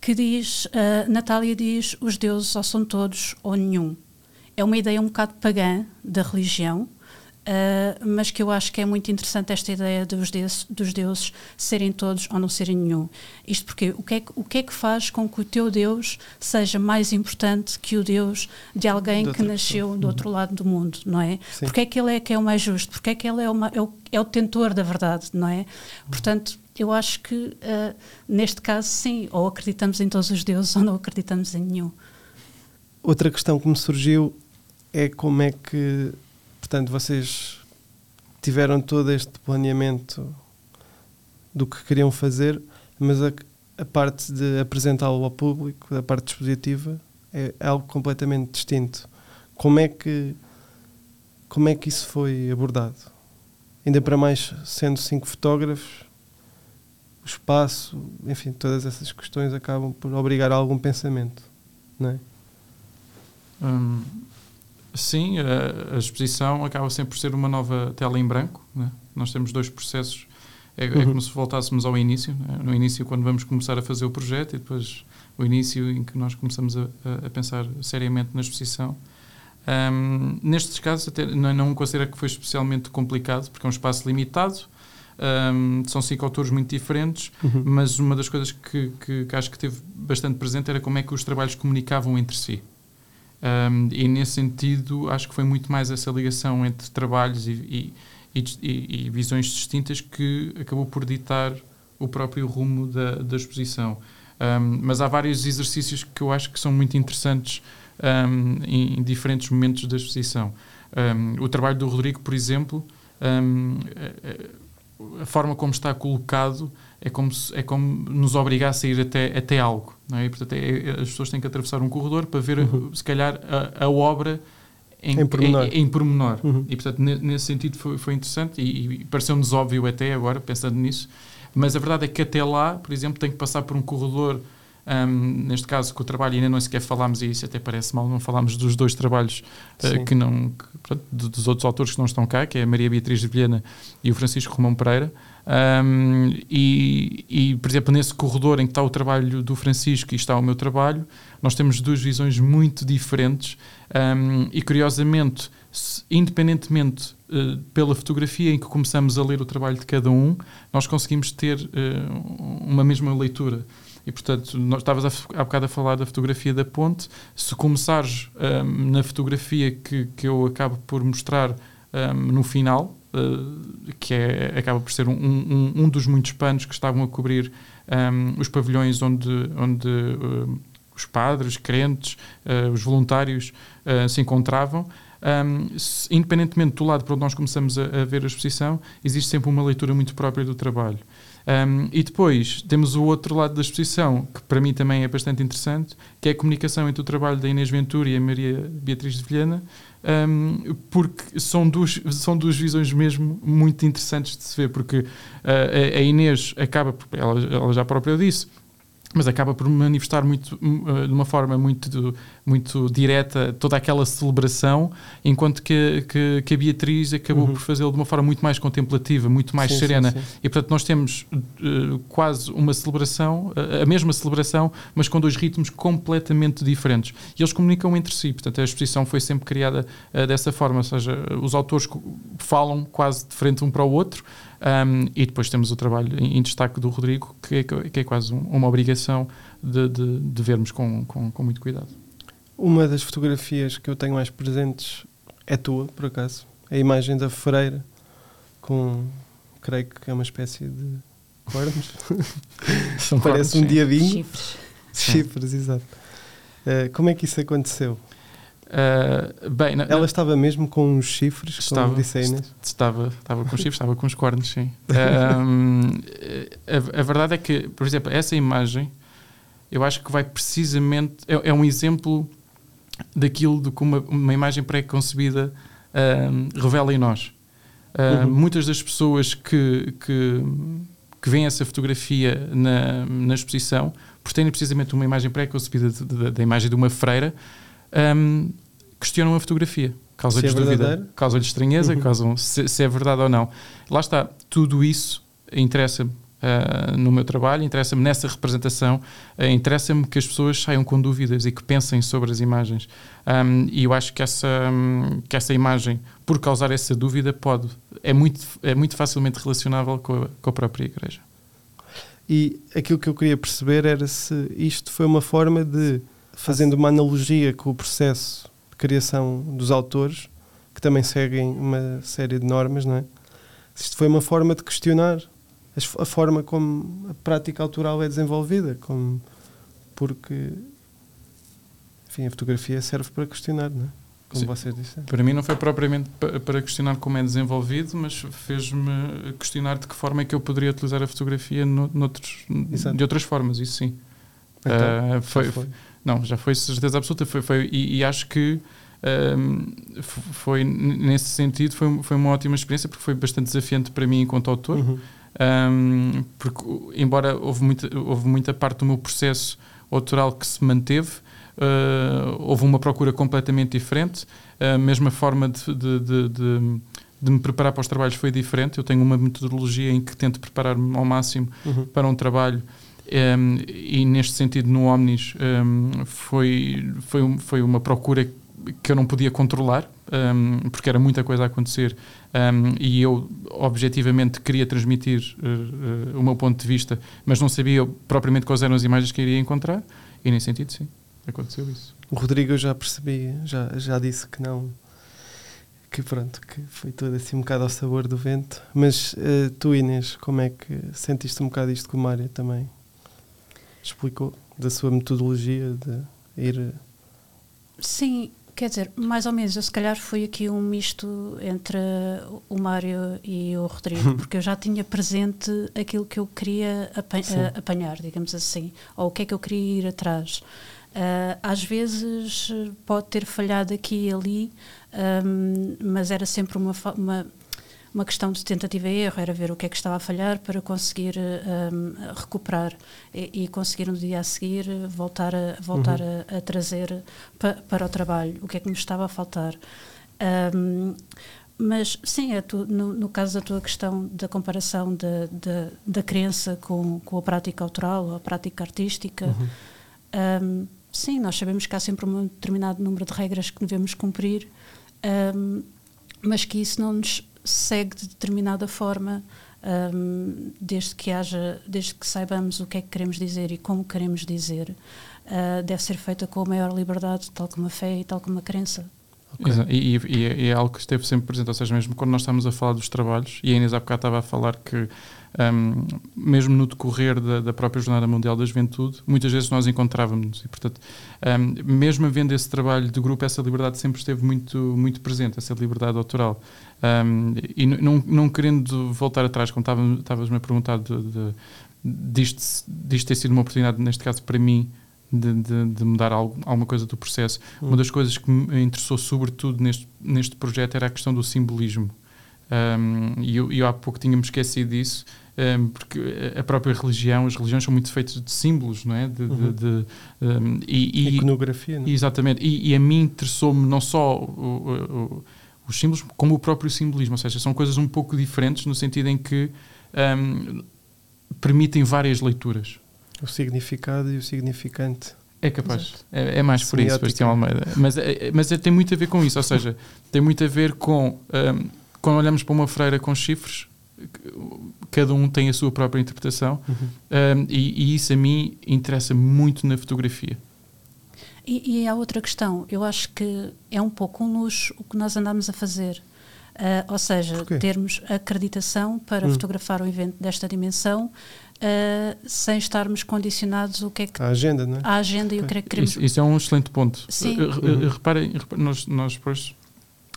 que diz, uh, Natália diz, os deuses ou são todos ou nenhum. É uma ideia um bocado pagã da religião, uh, mas que eu acho que é muito interessante esta ideia dos, deuses, dos deuses serem todos ou não serem nenhum. Isto porque o que, é que, o que é que faz com que o teu Deus seja mais importante que o Deus de alguém de que nasceu pessoa. do outro lado do mundo, não é? Sim. Porque é que ele é que é o mais justo? Porque é que ele é, uma, é, o, é o detentor da verdade, não é? Portanto, eu acho que uh, neste caso sim, ou acreditamos em todos os deuses ou não acreditamos em nenhum. Outra questão que me surgiu é como é que, portanto, vocês tiveram todo este planeamento do que queriam fazer, mas a, a parte de apresentá-lo ao público, a parte dispositiva, é algo completamente distinto. Como é que como é que isso foi abordado? Ainda para mais sendo cinco fotógrafos, o espaço, enfim, todas essas questões acabam por obrigar a algum pensamento, não é? Hum, sim, a, a, exposição acaba sempre por ser uma nova tela em branco. Né? Nós temos dois processos. É, é uhum. é, como se voltássemos ao início. Né? No início, quando vamos começar a fazer o projeto, e depois o início em que nós começamos a, a, a pensar seriamente na exposição. Um, nestes casos, até não, não considero que foi especialmente complicado, porque é um espaço limitado um, são cinco autores muito diferentes, uhum. mas uma das coisas que, que, que, acho que teve bastante presente era como é que os trabalhos comunicavam entre si. Um, e nesse sentido, acho que foi muito mais essa ligação entre trabalhos e, e, e, e visões distintas que acabou por ditar o próprio rumo da, da exposição. Um, mas há vários exercícios que eu acho que são muito interessantes um, em, em, diferentes momentos da exposição. Um, o trabalho do Rodrigo, por exemplo, a forma como está colocado é como, se, é como nos obrigar a sair até, até algo. Não é? E, portanto, é, as pessoas têm que atravessar um corredor para ver, uhum. se calhar, a, a obra em, em pormenor. Em, em pormenor. Uhum. E, portanto, nesse sentido foi, foi interessante e, e pareceu-nos óbvio até agora, pensando nisso. Mas a verdade é que até lá, por exemplo, tem que passar por um corredor um, neste caso, com o trabalho ainda não sequer falámos, e isso até parece mal, não falámos dos dois trabalhos uh, que não, que, pronto, dos outros autores que não estão cá, que é a Maria Beatriz de Vilhena e o Francisco Romão Pereira. Um, e, e, por exemplo, nesse corredor em que está o trabalho do Francisco e está o meu trabalho, nós temos duas visões muito diferentes um, e, curiosamente, independentemente uh, pela fotografia em que começamos a ler o trabalho de cada um, nós conseguimos ter uh, uma mesma leitura. E, portanto, nós estavas há bocado a falar da fotografia da ponte. Se começares um, na fotografia que, que eu acabo por mostrar um, no final, uh, que é, acaba por ser um, um, um, dos muitos panos que estavam a cobrir hum, os pavilhões onde, onde uh, os padres, crentes, uh, os voluntários uh, se encontravam. Um, se, independentemente do lado para onde nós começamos a, a, ver a exposição, existe sempre uma leitura muito própria do trabalho. Um, e depois temos o outro lado da exposição, que para mim também é bastante interessante, que é a comunicação entre o trabalho da Inês Ventura e a Maria Beatriz de Vilhena, um, porque são duas, são duas visões mesmo muito interessantes de se ver, porque uh, a, Inês acaba, ela, ela já própria disse, mas acaba por manifestar muito, uh, de uma forma muito, muito direta toda aquela celebração, enquanto que, que, que a Beatriz acabou uhum. por fazê-lo de uma forma muito mais contemplativa, muito mais sim, serena. Sim, sim. E portanto, nós temos uh, quase uma celebração, uh, a mesma celebração, mas com dois ritmos completamente diferentes. E eles comunicam entre si. Portanto, a exposição foi sempre criada dessa forma, ou seja, os autores falam quase de frente um para o outro. Um, e depois temos o trabalho em, destaque do Rodrigo, que é, que é quase um, uma obrigação de, de, de vermos com, com, com, muito cuidado. Uma das fotografias que eu tenho mais presentes é tua, por acaso. A imagem da freira, com, creio que é uma espécie de cornos. Parece cornos, um diabinho. Chifres. Chifres, exato. Uh, como é que isso aconteceu? Uh, bem, na, Ela estava mesmo com os chifres, estava, como disse a Inês? Estava, estava com os chifres, estava com os cornos, sim. Uh, a, a, verdade é que, por exemplo, essa imagem, eu acho que vai precisamente. É, é um exemplo daquilo de que uma, uma imagem pré-concebida uh, revela em nós. Uhum. Muitas das pessoas que, que, que veem essa fotografia na, na exposição, por terem precisamente uma imagem pré-concebida da imagem de uma freira um, questionam a fotografia. Causa-lhes é dúvida, causa-lhes estranheza, uhum. causam se, se, é verdade ou não. Lá está, tudo isso interessa-me uh, no meu trabalho, interessa-me nessa representação, uh, interessa-me que as pessoas saiam com dúvidas e que pensem sobre as imagens. Um, e eu acho que essa, um, que essa imagem, por causar essa dúvida, pode, é muito, é muito facilmente relacionável com a, com a própria igreja. E aquilo que eu queria perceber era se isto foi uma forma de fazendo uma analogia com o processo de criação dos autores, que também seguem uma série de normas, não é? Isto foi uma forma de questionar a forma como a prática autoral é desenvolvida, como, porque enfim, a fotografia serve para questionar, não é? Como Sim. vocês disseram. Para mim não foi propriamente para questionar como é desenvolvido, mas fez-me questionar de que forma é que eu poderia utilizar a fotografia no, noutros, de outras formas, isso sim. Então, uh, foi, foi. Não, já foi certeza absoluta. Foi, foi, e, e acho que um, foi, nesse sentido, foi, foi uma ótima experiência porque foi bastante desafiante para mim enquanto autor. Uhum. Um, porque, embora houve muita, houve muita parte do meu processo autoral que se manteve, uh, houve uma procura completamente diferente. A mesma forma de, de, de, de de me preparar para os trabalhos foi diferente. Eu tenho uma metodologia em que tento preparar-me ao máximo uhum. para um trabalho um, e neste sentido, no Omnis, um, foi, foi, foi uma procura que eu não podia controlar, um, porque era muita coisa a acontecer e eu objetivamente queria transmitir uh, uh, o meu ponto de vista, mas não sabia propriamente quais eram as imagens que iria encontrar, e nesse sentido, sim, aconteceu isso. O Rodrigo eu já percebi, já, já disse que não, que pronto, que foi tudo assim um bocado ao sabor do vento, mas uh, tu Inês, como é que sentiste um bocado isto com o Mário também? Explicou da sua metodologia de ir. Sim, quer dizer, mais ou menos, eu se calhar foi aqui um misto entre o Mário e o Rodrigo, porque eu já tinha presente aquilo que eu queria apanhar, digamos assim, ou o que é que eu queria ir atrás. Uh, às vezes pode ter falhado aqui e ali, um, mas era sempre uma, uma uma questão de tentativa e erro, era ver o que é que estava a falhar para conseguir um, recuperar e, e, conseguir no dia a seguir voltar a, voltar uhum. a, a, trazer pa, para o trabalho o que é que me estava a faltar. Um, mas sim, é tu, no, no, caso da tua questão da comparação da, da, da crença com, com a prática autoral ou a prática artística, uhum. um, sim, nós sabemos que há sempre um determinado número de regras que devemos cumprir, um, mas que isso não nos segue de determinada forma, um, desde que haja, desde que saibamos o que é que queremos dizer e como queremos dizer, uh, deve ser feita com a maior liberdade, tal como a fé e tal como a crença. Okay. E, e, e, é algo que esteve sempre presente, ou seja, mesmo quando nós estamos a falar dos trabalhos, e a Inês há bocado estava a falar que um, mesmo no decorrer da, da, própria Jornada Mundial da Juventude, muitas vezes nós encontrávamos e, portanto, um, mesmo havendo esse trabalho de grupo, essa liberdade sempre esteve muito, muito presente, essa liberdade autoral. Um, e não, não querendo voltar atrás, como estavas-me a perguntar de, de, disto, disto ter sido uma oportunidade, neste caso para mim, de, de, de, mudar algo, alguma coisa do processo. Uma hum. das coisas que me interessou sobretudo neste, neste projeto era a questão do simbolismo. Um, e eu, eu, há pouco tinha-me esquecido disso, um, porque a própria religião, as religiões são muito feitas de símbolos, não é? De, Uhum. de, de, um, e, e- Iconografia, não é? Exatamente, e, e a mim interessou-me não só o- o- o- os símbolos, como o próprio simbolismo, ou seja, são coisas um pouco diferentes no sentido em que permitem várias leituras. O significado e o significante. É capaz. É, é mais por isso, Semiótica. Sebastião Almeida. Mas, é- é- mas é- tem muito a ver com isso, ou seja, tem muito a ver com um, quando olhamos para uma freira com chifres, cada um tem a sua própria interpretação, Uhum. um, e, e isso a mim interessa muito na fotografia. E, e há outra questão, eu acho que é um pouco um luxo o que nós andamos a fazer. Ah, ou seja, Porquê? termos acreditação para Hum. fotografar um evento desta dimensão ah, sem estarmos condicionados o que é que A agenda, não é? a agenda e o que é que queremos. Isso, isso é um excelente ponto. Sim. Eh, eh, Uhum. Reparem, reparem, nós, nós depois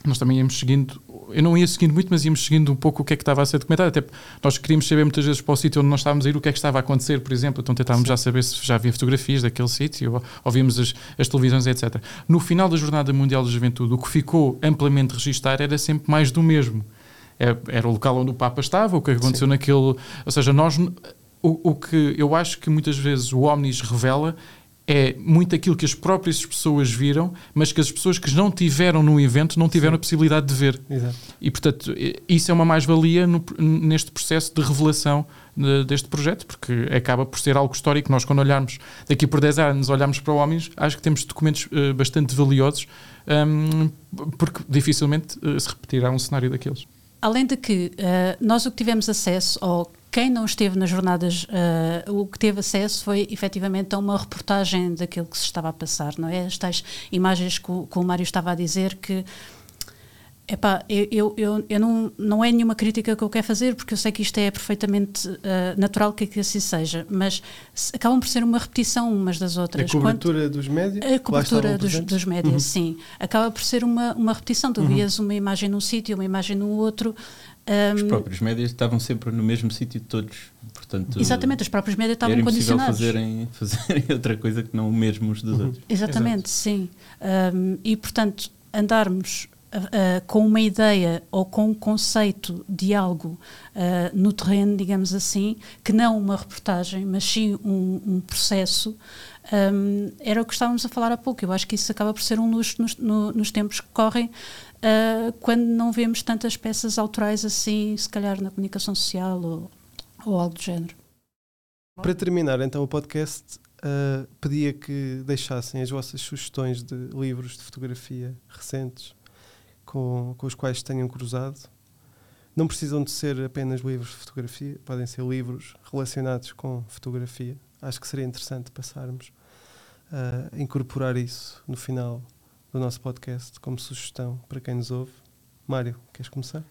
nós também íamos seguindo, eu não ia seguindo muito, mas íamos seguindo um pouco o que é que estava a ser documentado. Até nós queríamos saber muitas vezes para o sítio onde nós estávamos a ir o que é que estava a acontecer, por exemplo. Então tentávamos já saber se já havia fotografias daquele sítio, ou, ou víamos as, as televisões, etc. No final da Jornada Mundial da Juventude, o que ficou amplamente registado era sempre mais do mesmo. É- Era o local onde o Papa estava, o que aconteceu naquele. Ou seja, nós. O, o que eu acho que muitas vezes o Omnis revela é muito aquilo que as próprias pessoas viram, mas que as pessoas que não tiveram no evento não tiveram a possibilidade de ver. Exato. E, portanto, isso é uma mais-valia neste processo de revelação de- deste projeto, porque acaba por ser algo histórico. Nós, quando olharmos daqui por 10 anos, olharmos para o Homens, acho que temos documentos eh, bastante valiosos, hum, porque dificilmente eh, se repetirá um cenário daqueles. Além de que ah, nós o que tivemos acesso, ou quem não esteve nas jornadas, ah, o que teve acesso foi efetivamente a uma reportagem daquilo que se estava a passar, não é? As tais imagens que o, que o Mário estava a dizer que. Epá, eu, eu, eu, eu não, não é nenhuma crítica que eu quero fazer, porque eu sei que isto é perfeitamente ah, natural que, que assim seja, mas acabam por ser uma repetição umas das A outras. Quando- cobertura dos médios. a cobertura dos, dos médias, sim. Acaba por ser uma, uma repetição. Tu vias uma imagem num sítio, uma imagem no outro. Os Hum, próprios médias estavam sempre no mesmo sítio de todos. Portanto, exatamente, os próprios médias estavam era impossível condicionados. fazerem, fazerem outra coisa que não o mesmo uns dos outros. Exatamente, sim. Hum, e, portanto, andarmos ah, com uma ideia ou com um conceito de algo ah, no terreno, digamos assim, que não uma reportagem, mas sim um, um processo, hum, era o que estávamos a falar há pouco. Eu acho que isso acaba por ser um luxo nos, no- nos tempos que correm, ah, quando não vemos tantas peças autorais assim, se calhar na comunicação social ou, ou algo do género. Para terminar então o podcast, ah, pedia que deixassem as vossas sugestões de livros de fotografia recentes com, com os quais tenham cruzado. Não precisam de ser apenas livros de fotografia, podem ser livros relacionados com fotografia. Acho que seria interessante passarmos a incorporar isso no final do nosso podcast como sugestão para quem nos ouve. Mário, queres começar?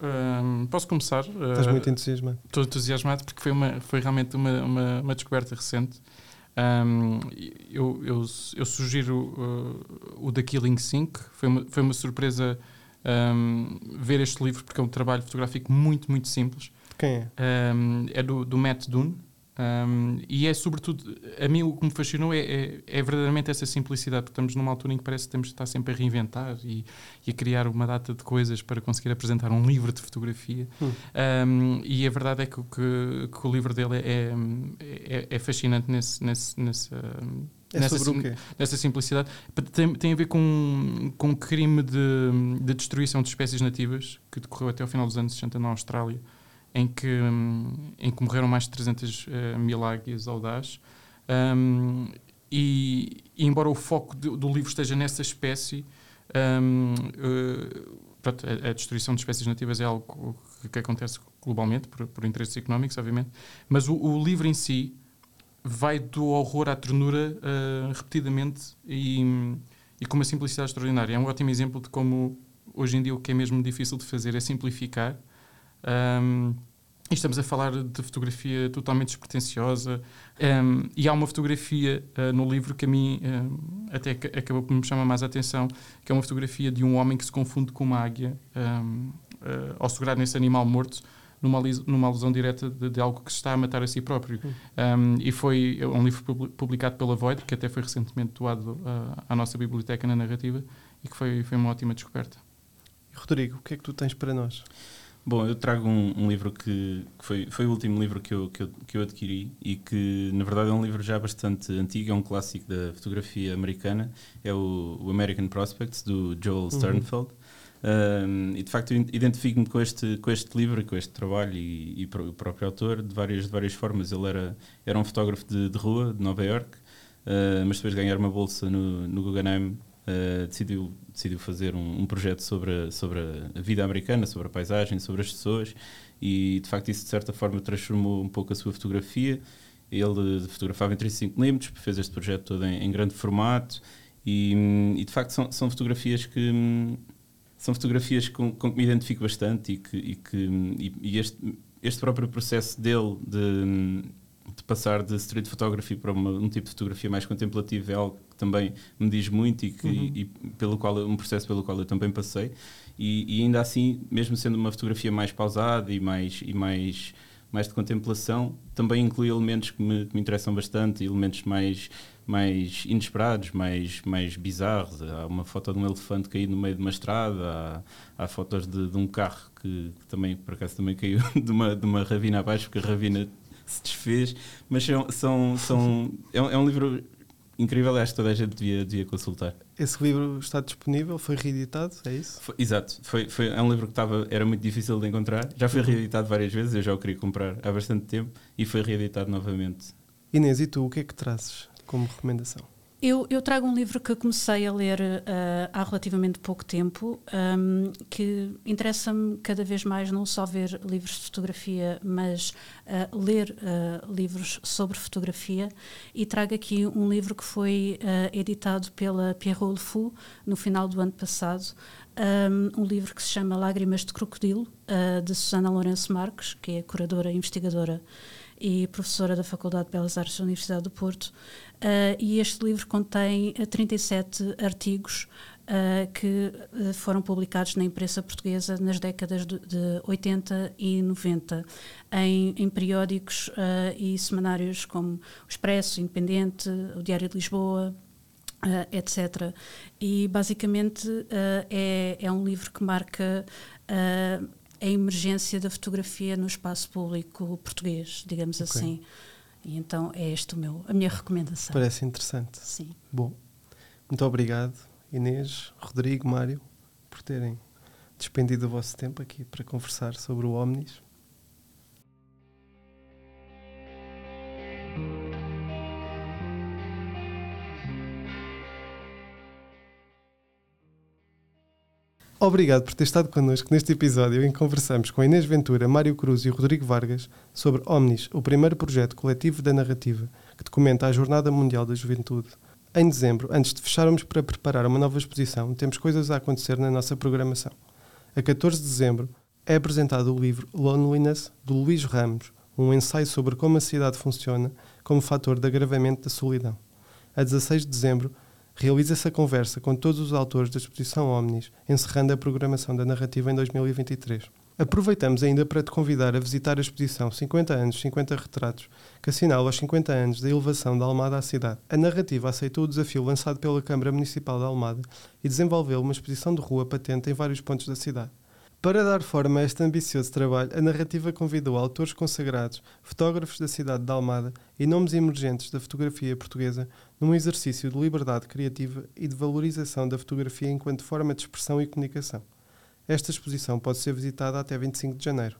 Hum, posso começar? Estás Uh, muito entusiasmado. Estou entusiasmado porque foi, uma, foi realmente uma, uma, uma descoberta recente. Um, eu, eu, eu sugiro uh, o The Killing Sync. Foi uma, foi uma surpresa um, ver este livro porque é um trabalho fotográfico muito, muito simples. Quem é? Um, é do, do Matt Dunn. Um, e é sobretudo, a mim o que me fascinou é, é, é verdadeiramente essa simplicidade, porque estamos numa altura em que parece que temos de estar sempre a reinventar e, e a criar uma data de coisas para conseguir apresentar um livro de fotografia. Hum. Um, e a verdade é que, o- que, que o livro dele é, é, é fascinante nesse, nesse, um, É nessa, sim- nessa simplicidade. Tem, tem a ver com, com um crime de, de destruição de espécies nativas que decorreu até ao final dos anos 60 na Austrália, em que, hum, em que morreram mais de 300 eh, mil águias audaz. Um, e, e embora o foco do, do livro esteja nessa espécie, um, eh, pronto, a, a destruição de espécies nativas é algo que, que acontece globalmente, por, por interesses económicos, obviamente, mas o, o livro em si vai do horror à ternura eh, repetidamente e, e com uma simplicidade extraordinária. É um ótimo exemplo de como hoje em dia o que é mesmo difícil de fazer é simplificar. Um, e estamos a falar de fotografia totalmente despretensiosa. Um, e há uma fotografia uh, no livro que a mim um, até ac- acabou por me chamar mais a atenção, que é uma fotografia de um homem que se confunde com uma águia um, uh, ao segurar nesse animal morto numa, numa alusão direta de, de algo que se está a matar a si próprio. Um, e foi um livro publi- publicado pela Void, que até foi recentemente doado uh, à nossa biblioteca na narrativa e que foi, foi uma ótima descoberta. Rodrigo, o que é que tu tens para nós? Bom, eu trago um, um livro que, que, foi, foi o último livro que eu, que, eu, que eu adquiri e que, na verdade, é um livro já bastante antigo, é um clássico da fotografia americana, é o, o American Prospects, do Joel uhum. Sternfeld. Uhum. Um, e de facto identifico-me com este, com este livro e com este trabalho e, e o próprio autor de várias, de várias formas. Ele era, era um fotógrafo de, de rua de Nova York, uh, mas depois de ganhar uma bolsa no, no Guggenheim uh, decidiu, decidiu fazer um, um, projeto sobre a, sobre a vida americana, sobre a paisagem, sobre as pessoas e de facto isso de certa forma transformou um pouco a sua fotografia. Ele fotografava em 35mm, fez este projeto todo em, em grande formato e, e, de facto são, são fotografias que são fotografias com, com que me identifico bastante e que, e que e este, este próprio processo dele de de passar de street photography para uma, um tipo de fotografia mais contemplativa é algo que também me diz muito e, que, uhum. e, e pelo qual um processo pelo qual eu também passei e, e, ainda assim mesmo sendo uma fotografia mais pausada e mais e mais mais de contemplação também inclui elementos que me, que me interessam bastante elementos mais mais inesperados mais mais bizarros há uma foto de um elefante caído no meio de uma estrada há, há fotos de, de um carro que, que, também por acaso também caiu de uma de uma ravina abaixo porque a ravina se desfez, mas são, são, são é, um, é um livro incrível, acho que toda a gente devia, devia consultar. Esse livro está disponível? Foi reeditado? É isso? Foi, exato. Foi, foi, é um livro que estava, era muito difícil de encontrar. Já foi uhum. reeditado várias vezes, eu já o queria comprar há bastante tempo e foi reeditado novamente. Inês, e tu, o que é que trazes como recomendação? Eu, eu, trago um livro que comecei a ler uh, há relativamente pouco tempo, um, que interessa-me cada vez mais não só ver livros de fotografia, mas uh, ler uh, livros sobre fotografia. E trago aqui um livro que foi editado pela Pierrot Le Fou no final do ano passado, um, um, livro que se chama Lágrimas de Crocodilo, de Susana Lourenço Marques, que é curadora e investigadora e professora da Faculdade de Belas Artes da Universidade do Porto. Uh, e este livro contém 37 eh, artigos uh, que foram publicados na imprensa portuguesa nas décadas de, de 80 e 90, em, em periódicos uh, e semanários como o Expresso, Independente, o Diário de Lisboa, etc. E basicamente é, é um livro que marca uh, a emergência da fotografia no espaço público português, digamos okay. assim. E então é este o meu, a minha recomendação. Parece interessante. Sim. Bom, muito obrigado, Inês, Rodrigo, Mário, por terem despendido o vosso tempo aqui para conversar sobre o Omnis. Obrigado por ter estado connosco neste episódio em que conversamos com Inês Ventura, Mário Cruz e Rodrigo Vargas sobre Omnis, o primeiro projeto coletivo da narrativa que documenta a Jornada Mundial da Juventude. Em dezembro, antes de fecharmos para preparar uma nova exposição, temos coisas a acontecer na nossa programação. A 14 de dezembro é apresentado o livro Loneliness, do Luís Ramos, um ensaio sobre como a cidade funciona como fator de agravamento da solidão. A 16 de dezembro, realiza-se a conversa com todos os autores da exposição Omnis, encerrando a programação da narrativa em 2023. Aproveitamos ainda para te convidar a visitar a exposição 50 anos, 50 retratos, que assinala os 50 anos da elevação da Almada à cidade. A narrativa aceitou o desafio lançado pela Câmara Municipal da Almada e desenvolveu uma exposição de rua patente em vários pontos da cidade. Para dar forma a este ambicioso trabalho, a narrativa convidou autores consagrados, fotógrafos da cidade de Almada e nomes emergentes da fotografia portuguesa num exercício de liberdade criativa e de valorização da fotografia enquanto forma de expressão e comunicação. Esta exposição pode ser visitada até 25 de janeiro.